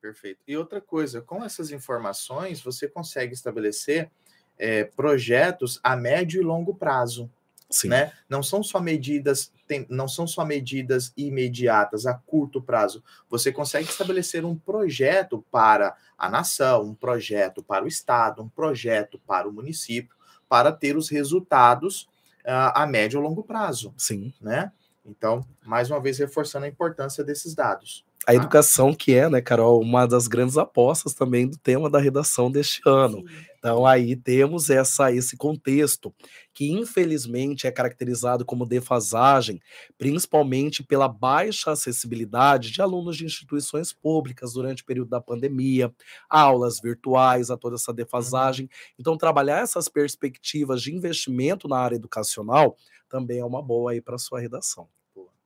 Perfeito. E outra coisa, com essas informações, você consegue estabelecer é, projetos a médio e longo prazo. Sim. Né? Não são só medidas, tem, não são só medidas imediatas a curto prazo. Você consegue estabelecer um projeto para a nação, um projeto para o estado, um projeto para o município, para ter os resultados uh, a médio e longo prazo. Sim. Né? Então, mais uma vez reforçando a importância desses dados. A educação, que é, né, Carol, uma das grandes apostas também do tema da redação deste ano. Então, aí temos essa, esse contexto, que infelizmente é caracterizado como defasagem, principalmente pela baixa acessibilidade de alunos de instituições públicas durante o período da pandemia, aulas virtuais, a toda essa defasagem. Uhum. Então, trabalhar essas perspectivas de investimento na área educacional também é uma boa aí para sua redação.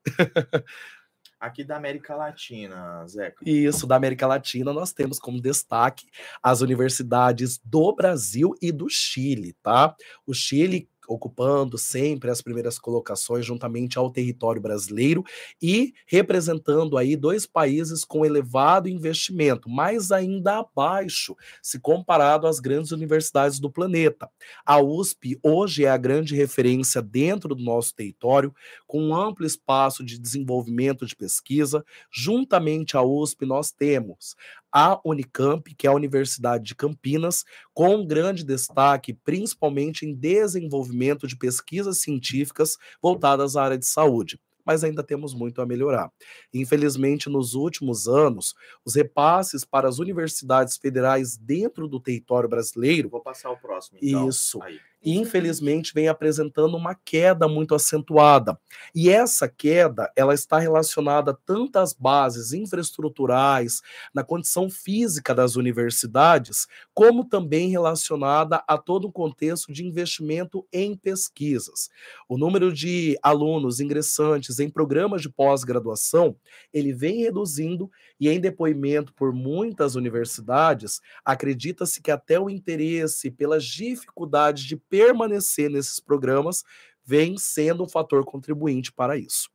[laughs] aqui da América Latina, Zeca. Isso, da América Latina, nós temos como destaque as universidades do Brasil e do Chile, tá? O Chile ocupando sempre as primeiras colocações juntamente ao território brasileiro e representando aí dois países com elevado investimento, mas ainda abaixo se comparado às grandes universidades do planeta. A USP hoje é a grande referência dentro do nosso território, com um amplo espaço de desenvolvimento de pesquisa. Juntamente à USP nós temos a Unicamp, que é a Universidade de Campinas, com grande destaque principalmente em desenvolvimento de pesquisas científicas voltadas à área de saúde mas ainda temos muito a melhorar. Infelizmente, nos últimos anos, os repasses para as universidades federais dentro do território brasileiro. Vou passar o próximo. Então. Isso. Aí infelizmente vem apresentando uma queda muito acentuada. E essa queda, ela está relacionada tanto às bases infraestruturais, na condição física das universidades, como também relacionada a todo o contexto de investimento em pesquisas. O número de alunos ingressantes em programas de pós-graduação, ele vem reduzindo e em depoimento por muitas universidades, acredita-se que até o interesse pelas dificuldades de permanecer nesses programas vem sendo um fator contribuinte para isso.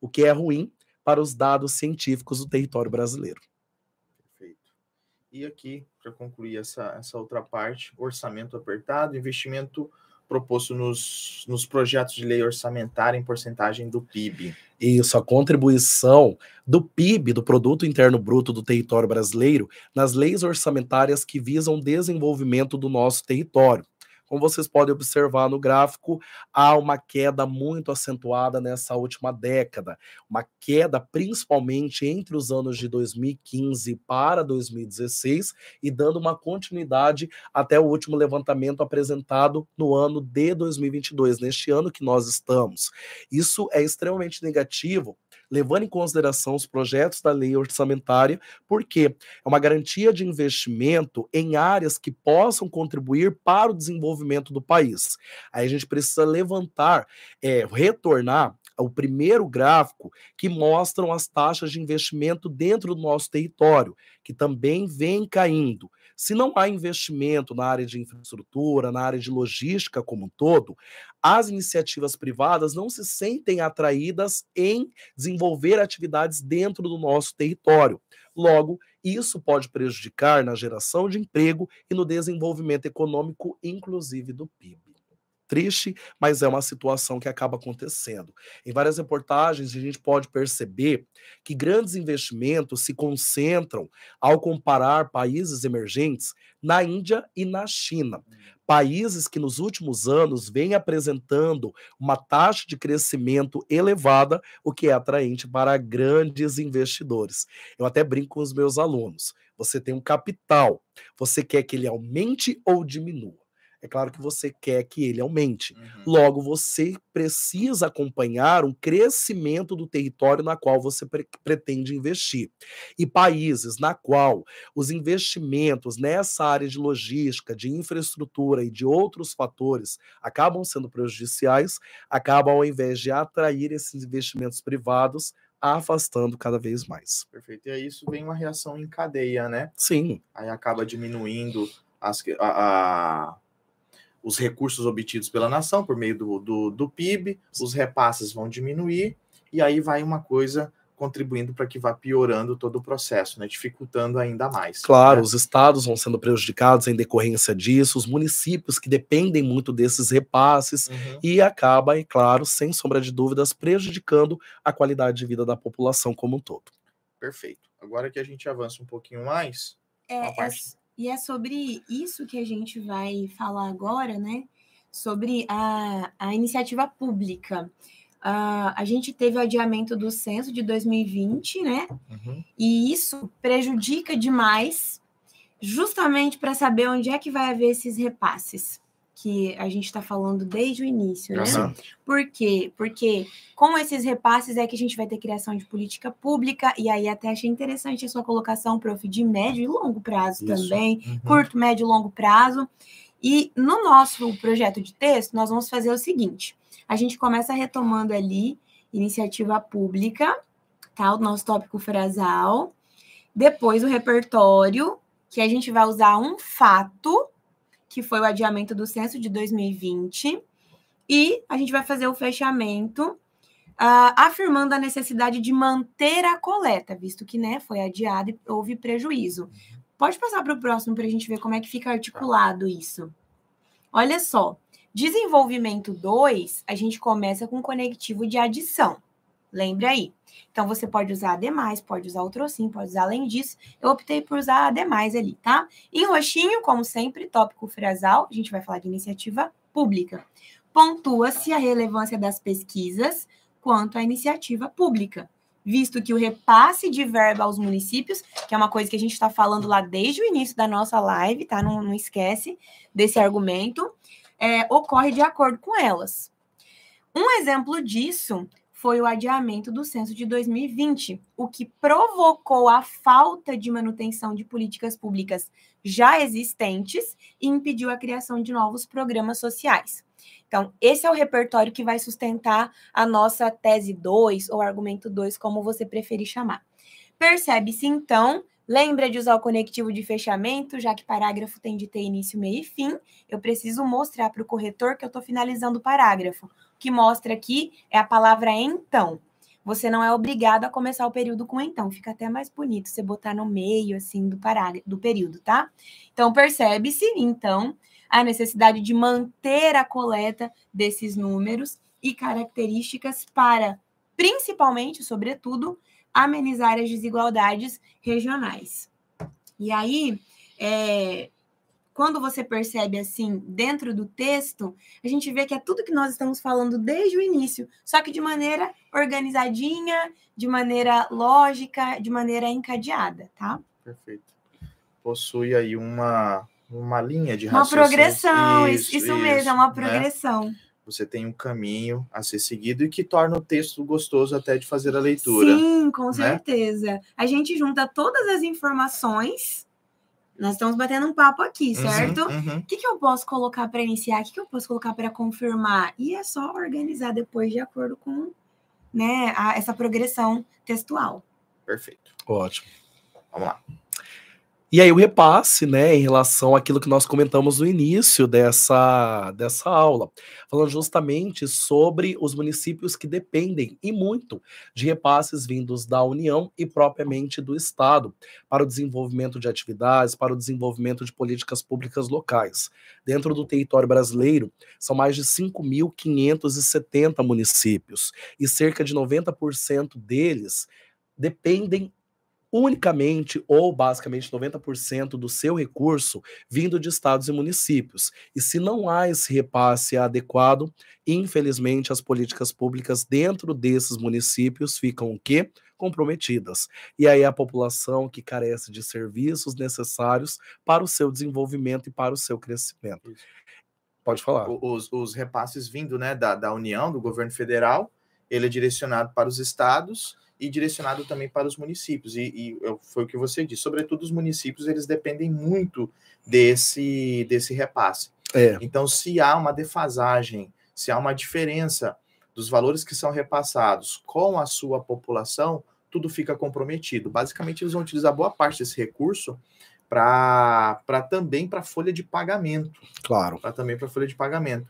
O que é ruim para os dados científicos do território brasileiro. Perfeito. E aqui, para concluir essa, essa outra parte, orçamento apertado, investimento proposto nos, nos projetos de lei orçamentária em porcentagem do PIB. Isso, a contribuição do PIB, do Produto Interno Bruto do território brasileiro, nas leis orçamentárias que visam o desenvolvimento do nosso território. Como vocês podem observar no gráfico, há uma queda muito acentuada nessa última década, uma queda principalmente entre os anos de 2015 para 2016 e dando uma continuidade até o último levantamento apresentado no ano de 2022, neste ano que nós estamos. Isso é extremamente negativo levando em consideração os projetos da lei orçamentária, porque é uma garantia de investimento em áreas que possam contribuir para o desenvolvimento do país. Aí a gente precisa levantar, é, retornar o primeiro gráfico que mostram as taxas de investimento dentro do nosso território, que também vem caindo. Se não há investimento na área de infraestrutura, na área de logística como um todo, as iniciativas privadas não se sentem atraídas em desenvolver atividades dentro do nosso território. Logo, isso pode prejudicar na geração de emprego e no desenvolvimento econômico, inclusive do PIB triste, mas é uma situação que acaba acontecendo. Em várias reportagens, a gente pode perceber que grandes investimentos se concentram ao comparar países emergentes na Índia e na China. Hum. Países que nos últimos anos vêm apresentando uma taxa de crescimento elevada, o que é atraente para grandes investidores. Eu até brinco com os meus alunos. Você tem um capital, você quer que ele aumente ou diminua? É claro que você quer que ele aumente. Uhum. Logo, você precisa acompanhar um crescimento do território na qual você pre pretende investir. E países na qual os investimentos nessa área de logística, de infraestrutura e de outros fatores acabam sendo prejudiciais, acabam ao invés de atrair esses investimentos privados, afastando cada vez mais. Perfeito. E aí isso vem uma reação em cadeia, né? Sim. Aí acaba diminuindo as, a, a os recursos obtidos pela nação por meio do, do, do PIB, os repasses vão diminuir, e aí vai uma coisa contribuindo para que vá piorando todo o processo, né, dificultando ainda mais. Claro, né? os estados vão sendo prejudicados em decorrência disso, os municípios que dependem muito desses repasses uhum. e acaba, é claro, sem sombra de dúvidas, prejudicando a qualidade de vida da população como um todo. Perfeito. Agora que a gente avança um pouquinho mais, é, parte... E é sobre isso que a gente vai falar agora, né? Sobre a, a iniciativa pública. Uh, a gente teve o adiamento do censo de 2020, né? Uhum. E isso prejudica demais, justamente para saber onde é que vai haver esses repasses que a gente está falando desde o início, né? Uhum. Por quê? Porque com esses repasses é que a gente vai ter criação de política pública, e aí até achei interessante a sua colocação, prof, de médio e longo prazo Isso. também, uhum. curto, médio e longo prazo. E no nosso projeto de texto, nós vamos fazer o seguinte: a gente começa retomando ali iniciativa pública, tá? O nosso tópico frasal, depois o repertório, que a gente vai usar um fato que foi o adiamento do censo de 2020, e a gente vai fazer o fechamento uh, afirmando a necessidade de manter a coleta, visto que né, foi adiado e houve prejuízo. Pode passar para o próximo para a gente ver como é que fica articulado isso. Olha só, desenvolvimento 2, a gente começa com conectivo de adição. Lembre aí. Então, você pode usar ademais, pode usar o trocinho, pode usar além disso. Eu optei por usar ademais ali, tá? Em roxinho, como sempre, tópico frasal, a gente vai falar de iniciativa pública. Pontua-se a relevância das pesquisas quanto à iniciativa pública, visto que o repasse de verba aos municípios, que é uma coisa que a gente está falando lá desde o início da nossa live, tá? Não, não esquece desse argumento, é, ocorre de acordo com elas. Um exemplo disso foi o adiamento do censo de 2020, o que provocou a falta de manutenção de políticas públicas já existentes e impediu a criação de novos programas sociais. Então, esse é o repertório que vai sustentar a nossa tese 2 ou argumento 2, como você preferir chamar. Percebe-se, então, lembra de usar o conectivo de fechamento, já que parágrafo tem de ter início, meio e fim. Eu preciso mostrar para o corretor que eu estou finalizando o parágrafo que mostra aqui é a palavra então. Você não é obrigado a começar o período com então, fica até mais bonito você botar no meio assim do parágrafo, do período, tá? Então percebe-se então a necessidade de manter a coleta desses números e características para principalmente, sobretudo, amenizar as desigualdades regionais. E aí, é, quando você percebe assim dentro do texto, a gente vê que é tudo que nós estamos falando desde o início, só que de maneira organizadinha, de maneira lógica, de maneira encadeada, tá? Perfeito. Possui aí uma, uma linha de Uma progressão, isso, isso, isso mesmo, é uma né? progressão. Né? Você tem um caminho a ser seguido e que torna o texto gostoso até de fazer a leitura. Sim, com né? certeza. A gente junta todas as informações nós estamos batendo um papo aqui, uhum, certo? O uhum, uhum. que, que eu posso colocar para iniciar? O que, que eu posso colocar para confirmar? E é só organizar depois de acordo com né, a, essa progressão textual. Perfeito. Ótimo. Vamos lá. E aí o repasse, né, em relação àquilo que nós comentamos no início dessa, dessa aula, falando justamente sobre os municípios que dependem, e muito, de repasses vindos da União e propriamente do Estado, para o desenvolvimento de atividades, para o desenvolvimento de políticas públicas locais. Dentro do território brasileiro, são mais de 5.570 municípios, e cerca de 90% deles dependem unicamente ou basicamente 90% do seu recurso vindo de estados e municípios. E se não há esse repasse adequado, infelizmente as políticas públicas dentro desses municípios ficam o quê? comprometidas. E aí a população que carece de serviços necessários para o seu desenvolvimento e para o seu crescimento. Pode falar. Os, os repasses vindo né, da, da União, do governo federal, ele é direcionado para os estados e direcionado também para os municípios. E, e, foi o que você disse, sobretudo os municípios, eles dependem muito desse, desse repasse. É. Então, se há uma defasagem, se há uma diferença dos valores que são repassados com a sua população, tudo fica comprometido. Basicamente, eles vão utilizar boa parte desse recurso para também para folha de pagamento. Claro. Para também para folha de pagamento.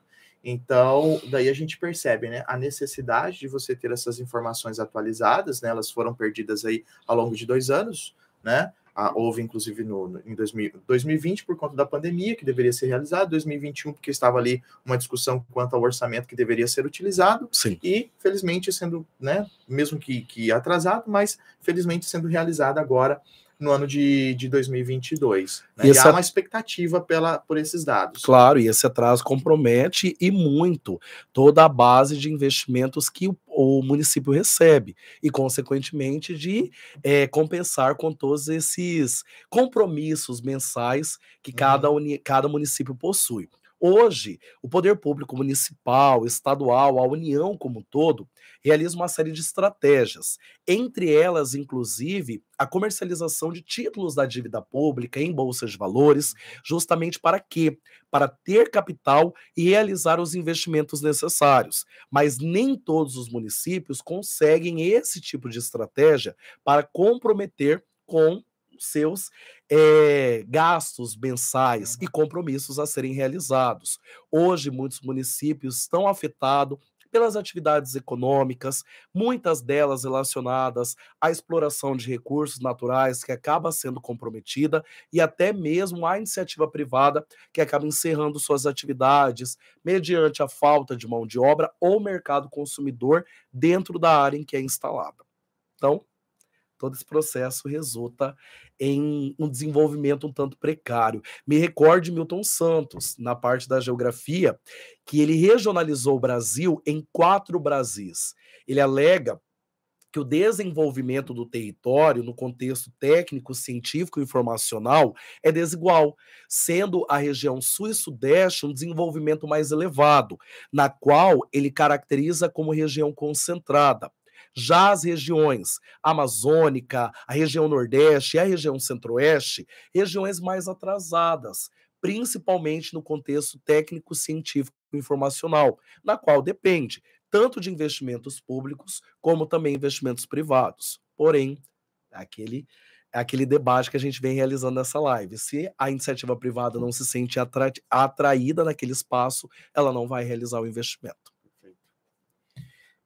Então, daí a gente percebe, né, a necessidade de você ter essas informações atualizadas, né, elas foram perdidas aí ao longo de dois anos, né, ah, houve inclusive no, no, em 2000, 2020 por conta da pandemia, que deveria ser realizado, 2021 porque estava ali uma discussão quanto ao orçamento que deveria ser utilizado, Sim. e felizmente sendo, né, mesmo que, que atrasado, mas felizmente sendo realizado agora no ano de, de 2022. Né? E, e há uma expectativa pela, por esses dados. Claro, e esse atraso compromete e muito toda a base de investimentos que o, o município recebe e, consequentemente, de é, compensar com todos esses compromissos mensais que uhum. cada, uni, cada município possui. Hoje, o poder público municipal, estadual, a União como um todo, realiza uma série de estratégias, entre elas, inclusive, a comercialização de títulos da dívida pública em bolsas de valores, justamente para quê? Para ter capital e realizar os investimentos necessários. Mas nem todos os municípios conseguem esse tipo de estratégia para comprometer com seus é, gastos mensais e compromissos a serem realizados. Hoje, muitos municípios estão afetados pelas atividades econômicas, muitas delas relacionadas à exploração de recursos naturais, que acaba sendo comprometida, e até mesmo a iniciativa privada, que acaba encerrando suas atividades mediante a falta de mão de obra ou mercado consumidor dentro da área em que é instalada. Então, todo esse processo resulta em um desenvolvimento um tanto precário. Me recorde Milton Santos, na parte da geografia, que ele regionalizou o Brasil em quatro Brasis. Ele alega que o desenvolvimento do território no contexto técnico, científico e informacional é desigual, sendo a região sul e sudeste um desenvolvimento mais elevado, na qual ele caracteriza como região concentrada. Já as regiões amazônica, a região nordeste e a região centro-oeste, regiões mais atrasadas, principalmente no contexto técnico, científico e informacional, na qual depende tanto de investimentos públicos como também investimentos privados. Porém, aquele aquele debate que a gente vem realizando nessa live. Se a iniciativa privada não se sente atra atraída naquele espaço, ela não vai realizar o investimento.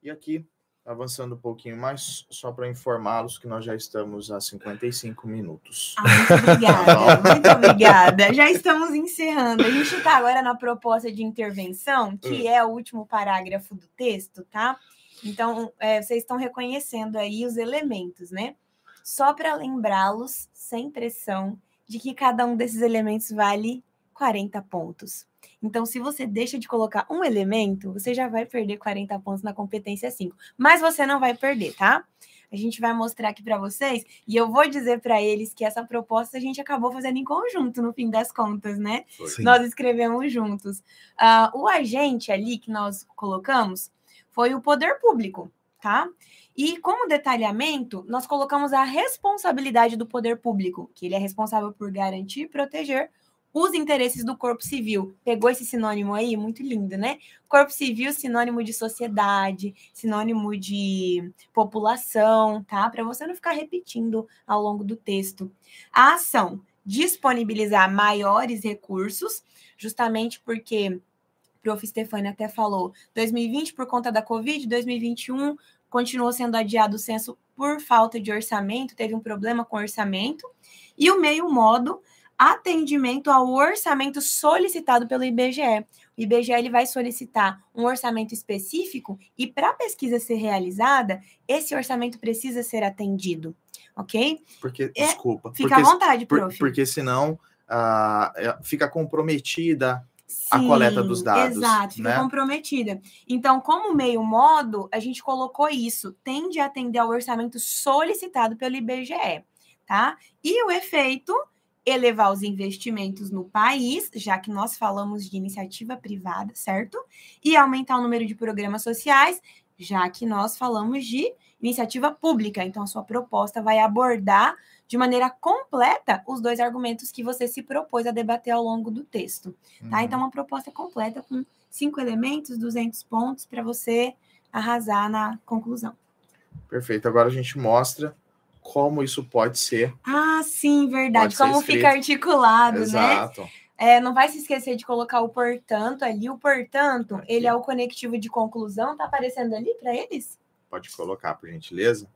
E aqui avançando um pouquinho mais, só para informá-los que nós já estamos a 55 minutos. Ah, muito obrigada, [laughs] muito obrigada. Já estamos encerrando. A gente está agora na proposta de intervenção, que hum. é o último parágrafo do texto, tá? Então, é, vocês estão reconhecendo aí os elementos, né? Só para lembrá-los, sem pressão, de que cada um desses elementos vale 40 pontos. Então, se você deixa de colocar um elemento, você já vai perder 40 pontos na competência 5. Mas você não vai perder, tá? A gente vai mostrar aqui para vocês e eu vou dizer para eles que essa proposta a gente acabou fazendo em conjunto, no fim das contas, né? Sim. Nós escrevemos juntos. Uh, o agente ali que nós colocamos foi o poder público, tá? E como detalhamento, nós colocamos a responsabilidade do poder público, que ele é responsável por garantir e proteger os interesses do corpo civil. Pegou esse sinônimo aí? Muito lindo, né? Corpo civil, sinônimo de sociedade, sinônimo de população, tá? Para você não ficar repetindo ao longo do texto. A ação disponibilizar maiores recursos, justamente porque o prof. Stefani até falou, 2020 por conta da Covid, 2021 continuou sendo adiado o censo por falta de orçamento, teve um problema com orçamento, e o meio modo atendimento ao orçamento solicitado pelo IBGE. O IBGE ele vai solicitar um orçamento específico e para a pesquisa ser realizada, esse orçamento precisa ser atendido, ok? Porque, é, desculpa. Fica porque, à vontade, prof. Por, porque senão uh, fica comprometida Sim, a coleta dos dados. Exato, fica né? comprometida. Então, como meio modo, a gente colocou isso, tende a atender ao orçamento solicitado pelo IBGE, tá? E o efeito elevar os investimentos no país, já que nós falamos de iniciativa privada, certo? E aumentar o número de programas sociais, já que nós falamos de iniciativa pública. Então, a sua proposta vai abordar de maneira completa os dois argumentos que você se propôs a debater ao longo do texto. Tá? Uhum. Então, uma proposta completa com cinco elementos, 200 pontos para você arrasar na conclusão. Perfeito. Agora a gente mostra como isso pode ser. Ah, sim, verdade. Como fica articulado, né? Exato. né? É, não vai se esquecer de colocar o portanto ali. O portanto, Aqui. ele é o conectivo de conclusão. Tá aparecendo ali para eles? Pode colocar, por gentileza.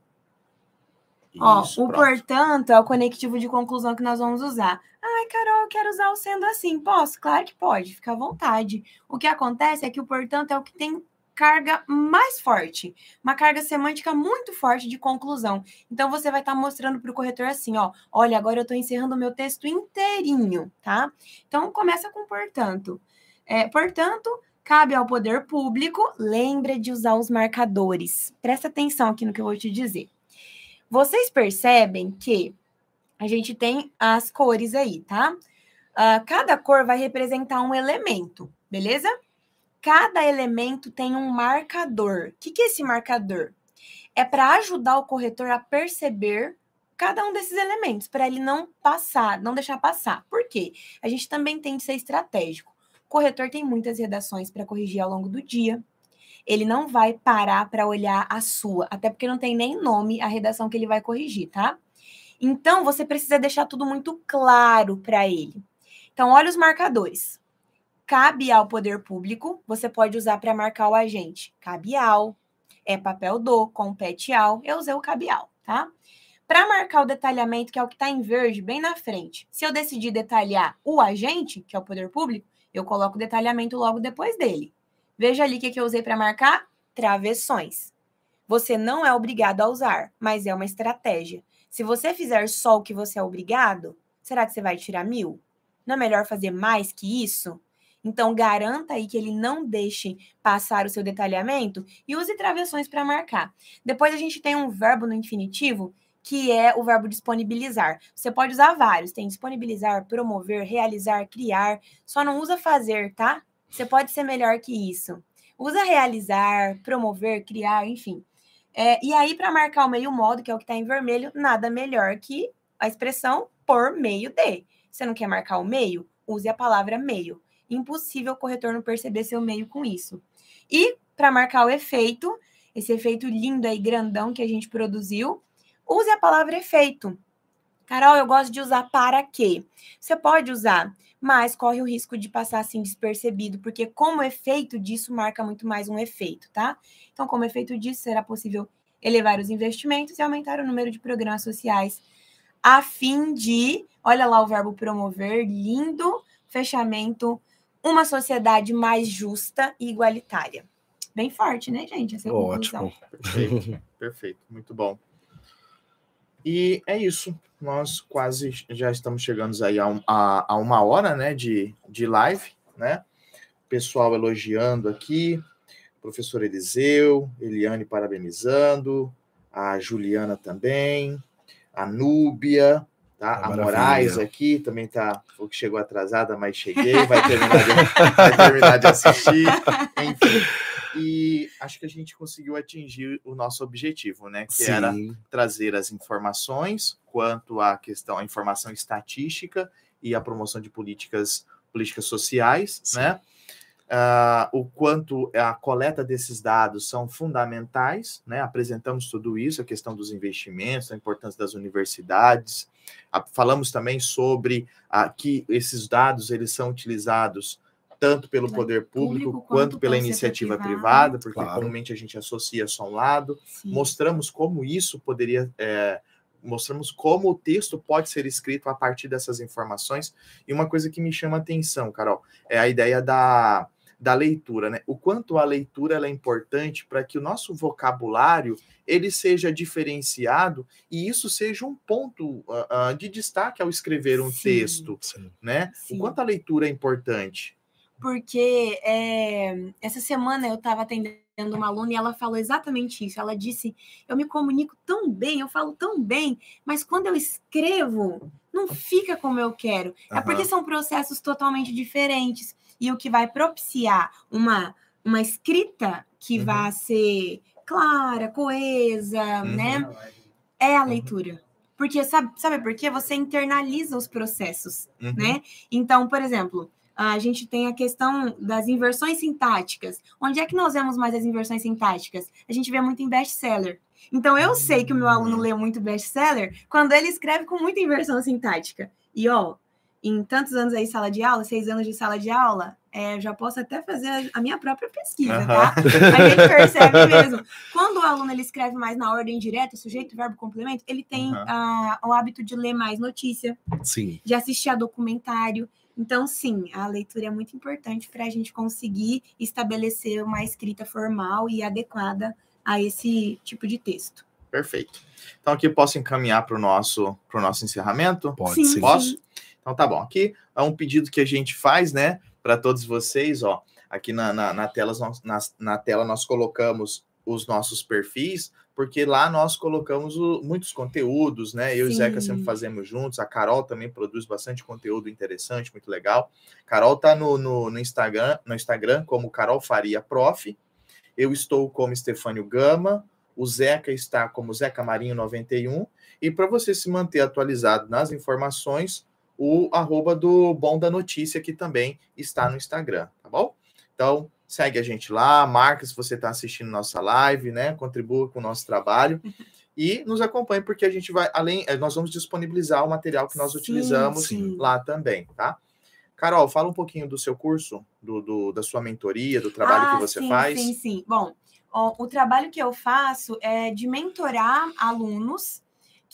Ó, Isso, o pronto. portanto é o conectivo de conclusão que nós vamos usar. Ai, Carol, eu quero usar o sendo assim. Posso? Claro que pode, fica à vontade. O que acontece é que o portanto é o que tem carga mais forte, uma carga semântica muito forte de conclusão. Então você vai estar tá mostrando para o corretor assim, ó, olha, agora eu estou encerrando o meu texto inteirinho, tá? Então começa com portanto. É, portanto, cabe ao poder público, lembra de usar os marcadores. Presta atenção aqui no que eu vou te dizer. Vocês percebem que a gente tem as cores aí, tá? Uh, cada cor vai representar um elemento, beleza? Cada elemento tem um marcador. O que, que é esse marcador? É para ajudar o corretor a perceber cada um desses elementos, para ele não passar, não deixar passar. Por quê? A gente também tem de ser estratégico. O corretor tem muitas redações para corrigir ao longo do dia. Ele não vai parar para olhar a sua, até porque não tem nem nome a redação que ele vai corrigir, tá? Então, você precisa deixar tudo muito claro para ele. Então, olha os marcadores cabe ao poder público, você pode usar para marcar o agente. Cabe ao, é papel do, compete ao, eu usei o cabe ao, tá? Para marcar o detalhamento, que é o que está em verde, bem na frente, se eu decidir detalhar o agente, que é o poder público, eu coloco o detalhamento logo depois dele. Veja ali o que, que eu usei para marcar travessões. Você não é obrigado a usar, mas é uma estratégia. Se você fizer só o que você é obrigado, será que você vai tirar mil? Não é melhor fazer mais que isso? Então, garanta aí que ele não deixe passar o seu detalhamento e use travessões para marcar. Depois, a gente tem um verbo no infinitivo que é o verbo disponibilizar. Você pode usar vários, tem disponibilizar, promover, realizar, criar, só não usa fazer, tá? Você pode ser melhor que isso. Usa realizar, promover, criar, enfim. É, e aí, para marcar o meio modo, que é o que está em vermelho, nada melhor que a expressão por meio de. Você não quer marcar o meio? Use a palavra meio impossível o corretor não perceber seu meio com isso. E para marcar o efeito, esse efeito lindo aí, grandão que a gente produziu, use a palavra efeito. Carol, eu gosto de usar para quê? Você pode usar, mas corre o risco de passar assim despercebido, porque como efeito disso marca muito mais um efeito, tá? Então, como efeito disso, será possível elevar os investimentos e aumentar o número de programas sociais, a fim de, olha lá o verbo promover, lindo fechamento uma sociedade mais justa e igualitária. Bem forte, né, gente? Essa é Ótimo. Perfeito, perfeito, muito bom. E é isso. Nós quase já estamos chegando aí a, um, a, a uma hora né, de, de live, né? Pessoal elogiando aqui, professor Eliseu, Eliane parabenizando, a Juliana também, a Núbia, Tá? A Moraes aqui também tá. O que chegou atrasada, mas cheguei, vai terminar de, vai terminar de assistir. Enfim. E acho que a gente conseguiu atingir o nosso objetivo, né? Que Sim. era trazer as informações quanto à questão, a informação estatística e a promoção de políticas, políticas sociais, Sim. né? Uh, o quanto a coleta desses dados são fundamentais, né? Apresentamos tudo isso, a questão dos investimentos, a importância das universidades, falamos também sobre ah, que esses dados eles são utilizados tanto pelo poder público, público quanto, pela iniciativa privada, privada porque claro. comumente a gente associa só um lado. Sim. Mostramos como isso poderia. É, mostramos como o texto pode ser escrito a partir dessas informações. E uma coisa que me chama a atenção, Carol, é a ideia da, da leitura, né? O quanto a leitura é importante para que o nosso vocabulário ele seja diferenciado e isso seja um ponto uh, uh, de destaque ao escrever um sim, texto, sim. né? Sim. O quanto a leitura é importante porque é, essa semana eu estava atendendo uma aluna e ela falou exatamente isso. Ela disse: Eu me comunico tão bem, eu falo tão bem, mas quando eu escrevo, não fica como eu quero. Uhum. É porque são processos totalmente diferentes. E o que vai propiciar uma, uma escrita que uhum. vai ser clara, coesa, uhum. né? É a uhum. leitura. Porque sabe, sabe por quê? Você internaliza os processos, uhum. né? Então, por exemplo, a gente tem a questão das inversões sintáticas. Onde é que nós vemos mais as inversões sintáticas? A gente vê muito em best-seller. Então, eu sei que o meu aluno lê muito best-seller quando ele escreve com muita inversão sintática. E, ó, em tantos anos aí sala de aula, seis anos de sala de aula, é, já posso até fazer a minha própria pesquisa, uhum. tá? A gente percebe mesmo. Quando o aluno ele escreve mais na ordem direta, sujeito, verbo, complemento, ele tem uhum. uh, o hábito de ler mais notícia, Sim. de assistir a documentário. Então, sim, a leitura é muito importante para a gente conseguir estabelecer uma escrita formal e adequada a esse tipo de texto. Perfeito. Então, aqui posso encaminhar para o nosso, nosso encerramento? Pode sim, Posso? Sim. Então, tá bom. Aqui é um pedido que a gente faz, né, para todos vocês, ó. Aqui na, na, na, tela, na, na tela nós colocamos os nossos perfis porque lá nós colocamos o, muitos conteúdos, né? Eu Sim. e o Zeca sempre fazemos juntos, a Carol também produz bastante conteúdo interessante, muito legal. Carol tá no, no, no Instagram, no Instagram como Carol Faria Prof. Eu estou como Stefânio Gama, o Zeca está como Zeca Marinho 91. E para você se manter atualizado nas informações, o arroba do Bom da Notícia, que também está no Instagram, tá bom? Então, segue a gente lá, marca se você está assistindo nossa live, né? Contribua com o nosso trabalho [laughs] e nos acompanhe, porque a gente vai, além, eh, nós vamos disponibilizar o material que nós sim, utilizamos sim. lá também, tá? Carol, fala um pouquinho do seu curso, do, do da sua mentoria, do trabalho ah, que você sim, faz. Sim, sim. Bom, o, o trabalho que eu faço é de mentorar alunos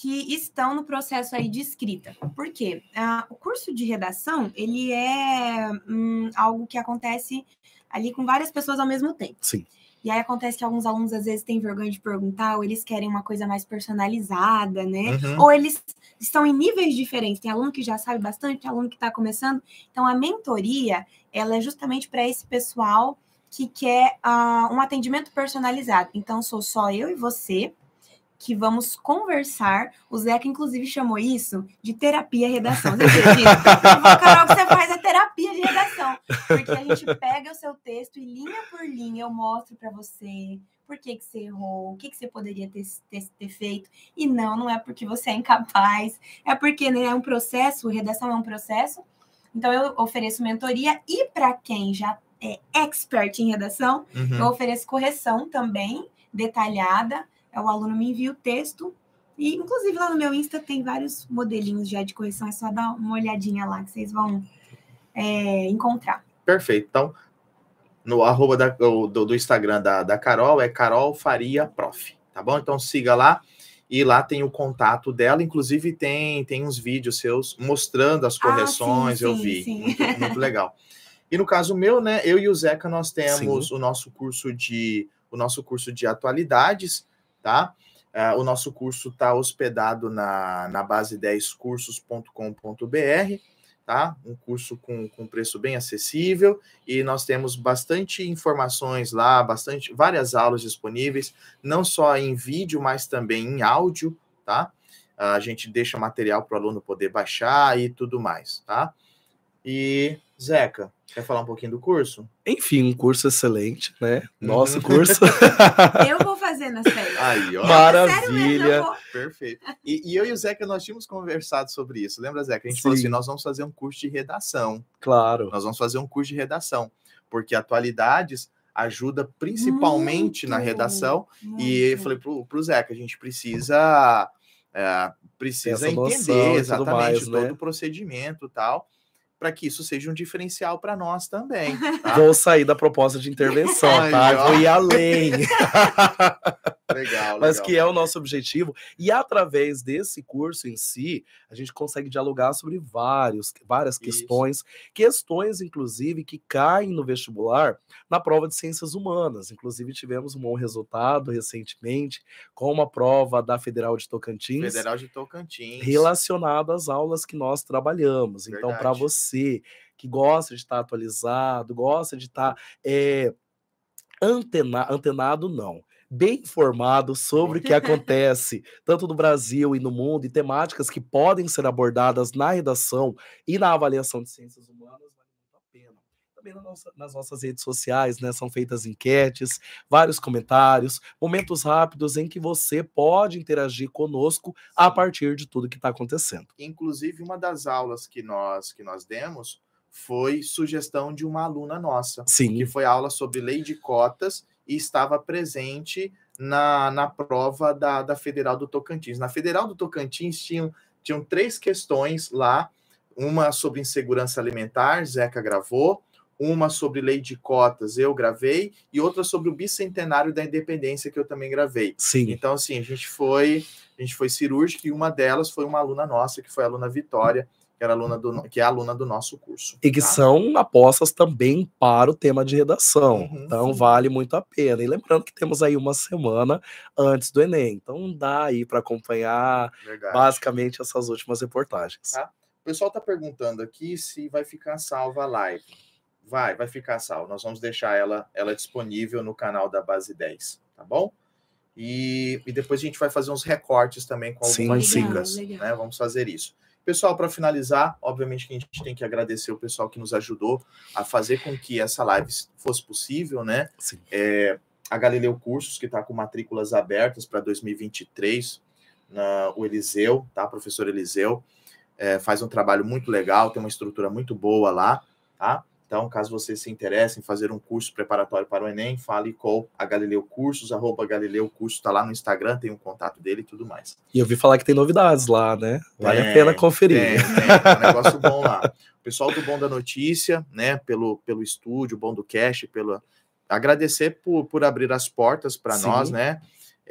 que estão no processo aí de escrita. Por quê? Ah, o curso de redação, ele é hum, algo que acontece ali com várias pessoas ao mesmo tempo. Sim. E aí acontece que alguns alunos às vezes têm vergonha de perguntar, ou eles querem uma coisa mais personalizada, né? Uhum. Ou eles estão em níveis diferentes. Tem aluno que já sabe bastante, tem aluno que está começando. Então a mentoria, ela é justamente para esse pessoal que quer uh, um atendimento personalizado. Então sou só eu e você que vamos conversar. O Zeca, inclusive, chamou isso de terapia redação. Você acredita? Carol, que você faz a terapia de redação. Porque a gente pega o seu texto e linha por linha eu mostro para você por que, que você errou, o que, que você poderia ter, ter, ter, feito. E não, não é porque você é incapaz, é porque né, é um processo, redação é um processo. Então, eu ofereço mentoria e para quem já é expert em redação, uhum. eu ofereço correção também detalhada o aluno me envia o texto. E, inclusive, lá no meu Insta tem vários modelinhos já de correção. É só dar uma olhadinha lá que vocês vão é, encontrar. Perfeito. Então, no arroba da, do, do, Instagram da, da Carol é Carol Faria Prof. Tá bom? Então siga lá e lá tem o contato dela. Inclusive tem, tem uns vídeos seus mostrando as correções. Ah, sim, eu sim, vi. Sim. Muito, muito legal. E no caso meu, né? Eu e o Zeca nós temos o nosso curso de o nosso curso de atualidades tá? Uh, o nosso curso está hospedado na, na base 10cursos.com.br, tá? Um curso com, com preço bem acessível e nós temos bastante informações lá, bastante várias aulas disponíveis, não só em vídeo, mas também em áudio, tá? Uh, a gente deixa material para o aluno poder baixar e tudo mais, tá? E Zeca, quer falar um pouquinho do curso? Enfim, um curso excelente, né? Nosso uhum. curso. [laughs] eu vou fazer na série. Aí, ó. Maravilha. Mesmo, Perfeito. E, e, eu e o Zeca, nós tínhamos conversado sobre isso. Lembra, Zeca? A gente Sim. falou assim: nós vamos fazer um curso de redação. Claro. Nós vamos fazer um curso de redação. Porque atualidades ajuda principalmente muito, na redação. Muito. E eu falei pro, pro Zeca, a gente precisa é, precisa Essa entender exatamente mais, todo né? o procedimento e tal, para que isso seja um diferencial para nós também. tá? Vou sair da proposta de [laughs] intervenção, tá? Vou ir além. [laughs] Legal, Mas legal. que é o nosso objetivo. E através desse curso em si, a gente consegue dialogar sobre vários, várias Isso. questões, questões, inclusive, que caem no vestibular na prova de ciências humanas. Inclusive, tivemos um bom resultado recentemente com uma prova da Federal de Tocantins. Federal de Tocantins. relacionado às aulas que nós trabalhamos. Então, para Verdade. você que gosta de estar atualizado, gosta de estar é, antena- antenado, não. Bem informado sobre o que [laughs] acontece tanto no Brasil e no mundo, e temáticas que podem ser abordadas na redação e na avaliação de ciências humanas, vale muito a pena. Também na nossa- nas nossas redes sociais, né, são feitas enquetes, vários comentários, momentos rápidos em que você pode interagir conosco a partir de tudo que está acontecendo. Inclusive, uma das aulas que nós, que nós demos foi sugestão de uma aluna nossa, Sim, que foi aula sobre lei de cotas e estava presente na, na prova da, da Federal do Tocantins. Na Federal do Tocantins tinham, tinham três questões lá, uma sobre insegurança alimentar, Zeca gravou, uma sobre lei de cotas, eu gravei, e outra sobre o bicentenário da independência, que eu também gravei. sim. Então, assim, a gente foi, a gente foi cirúrgico e uma delas foi uma aluna nossa, que foi a aluna Vitória, que, era aluna do, que é aluna do nosso curso. E que tá? são apostas também para o tema de redação. Uhum, então sim. vale muito a pena. E lembrando que temos aí uma semana antes do Enem. Então dá aí para acompanhar Verdade. basicamente essas últimas reportagens. Tá. O pessoal está perguntando aqui se vai ficar salva a live. Vai, vai ficar salva. Nós vamos deixar ela, ela disponível no canal da Base 10, tá bom? E, e depois a gente vai fazer uns recortes também com Sim, algumas sim. dicas, Legal, legal. né? Vamos fazer isso. Pessoal, para finalizar, obviamente que a gente tem que agradecer o pessoal que nos ajudou a fazer com que essa live fosse possível, né? Sim. É, a Galileu Cursos, que está com matrículas abertas para 2023, na, o Eliseu, tá? Professor Eliseu, é, faz um trabalho muito legal, tem uma estrutura muito boa lá, tá? Então, caso você se interesse em fazer um curso preparatório para o Enem, fale com a Galileu Cursos, arroba Galileu Cursos, está lá no Instagram, tem um contato dele e tudo mais. E eu vi falar que tem novidades lá, né? Vale a Tem, pena conferir. Tem, tem um negócio bom lá. O pessoal do Bom da Notícia, né, pelo, pelo estúdio, Bom do Cast, pelo agradecer por, por abrir as portas para nós, né?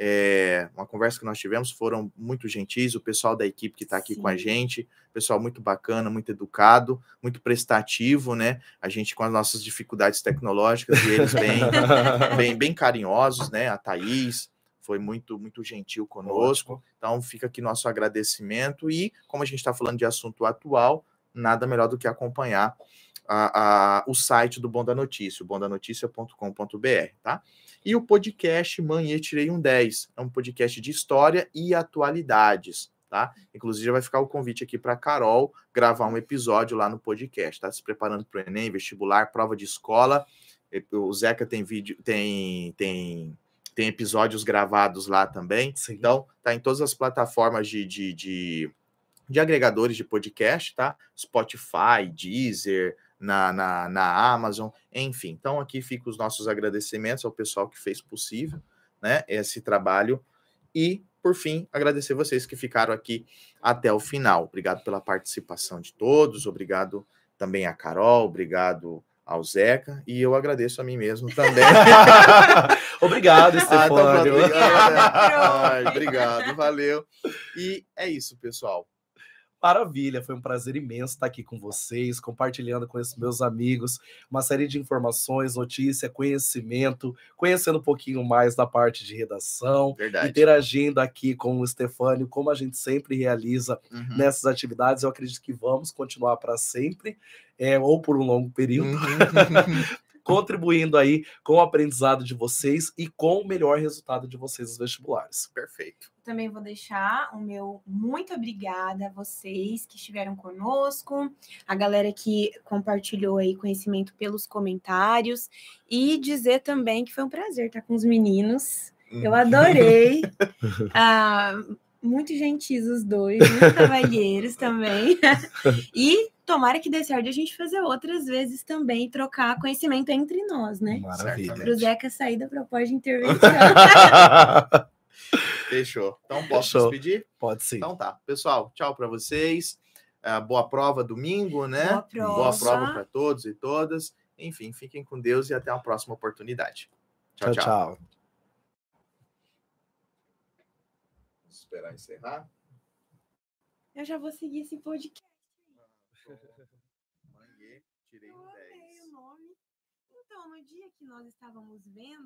É, uma conversa que nós tivemos foram muito gentis, o pessoal da equipe que está aqui com a Sim. gente, pessoal muito bacana, muito educado, muito prestativo, né? A gente com as nossas dificuldades tecnológicas e eles bem, [laughs] bem, bem carinhosos, né? A Thaís foi muito, muito gentil conosco. Então fica aqui nosso agradecimento e, como a gente está falando de assunto atual, nada melhor do que acompanhar a, a- o site do Bom da Notícia, o bomdanoticia.com.br, tá? E o podcast Manhã Tirei um 10, é um podcast de história e atualidades, tá? Inclusive vai ficar o convite aqui para Carol gravar um episódio lá no podcast, tá? Se preparando para o Enem, vestibular, prova de escola. O Zeca tem vídeo, tem, tem, tem episódios gravados lá também. Sim. Então, tá em todas as plataformas de, de, de, de agregadores de podcast, tá? Spotify, Deezer, na, na, na Amazon, enfim. Então, aqui ficam os nossos agradecimentos ao pessoal que fez possível, né, esse trabalho. E, por fim, agradecer vocês que ficaram aqui até o final. Obrigado pela participação de todos, obrigado também a Carol, obrigado ao Zeca, e eu agradeço a mim mesmo também. [laughs] Obrigado, [laughs] Ah, então pronto, Stefânio. obrigado, [laughs] obrigado, valeu. E é isso, pessoal. Maravilha, foi um prazer imenso estar aqui com vocês, compartilhando com esses meus amigos uma série de informações, notícia, conhecimento, conhecendo um pouquinho mais da parte de redação, Verdade. interagindo aqui com o Stefânio, como a gente sempre realiza Uhum. nessas atividades. Eu acredito que vamos continuar para sempre, é, ou por um longo período, Uhum. [laughs] contribuindo aí com o aprendizado de vocês e com o melhor resultado de vocês nos vestibulares. Perfeito. Também vou deixar o meu muito obrigada a vocês que estiveram conosco, a galera que compartilhou aí conhecimento pelos comentários e dizer também que foi um prazer estar com os meninos. Eu Uhum. adorei. [laughs] Ah, muito gentis os dois, muito cavalheiros também. [laughs] E tomara que dê certo a gente fazer outras vezes também, trocar conhecimento entre nós, né? Maravilha. Para o Zeca sair da proposta de intervenção. [laughs] Fechou. Então posso Fechou. despedir? Pode sim. Então tá. Pessoal, tchau para vocês. Ah, boa prova domingo, né? Boa prova. Boa prova para todos e todas. Enfim, fiquem com Deus e até a próxima oportunidade. tchau. tchau. Vamos esperar encerrar. Eu já vou seguir esse podcast. Manguê, tirei Eu um amei 10. o nome. Então, no dia que nós estávamos vendo,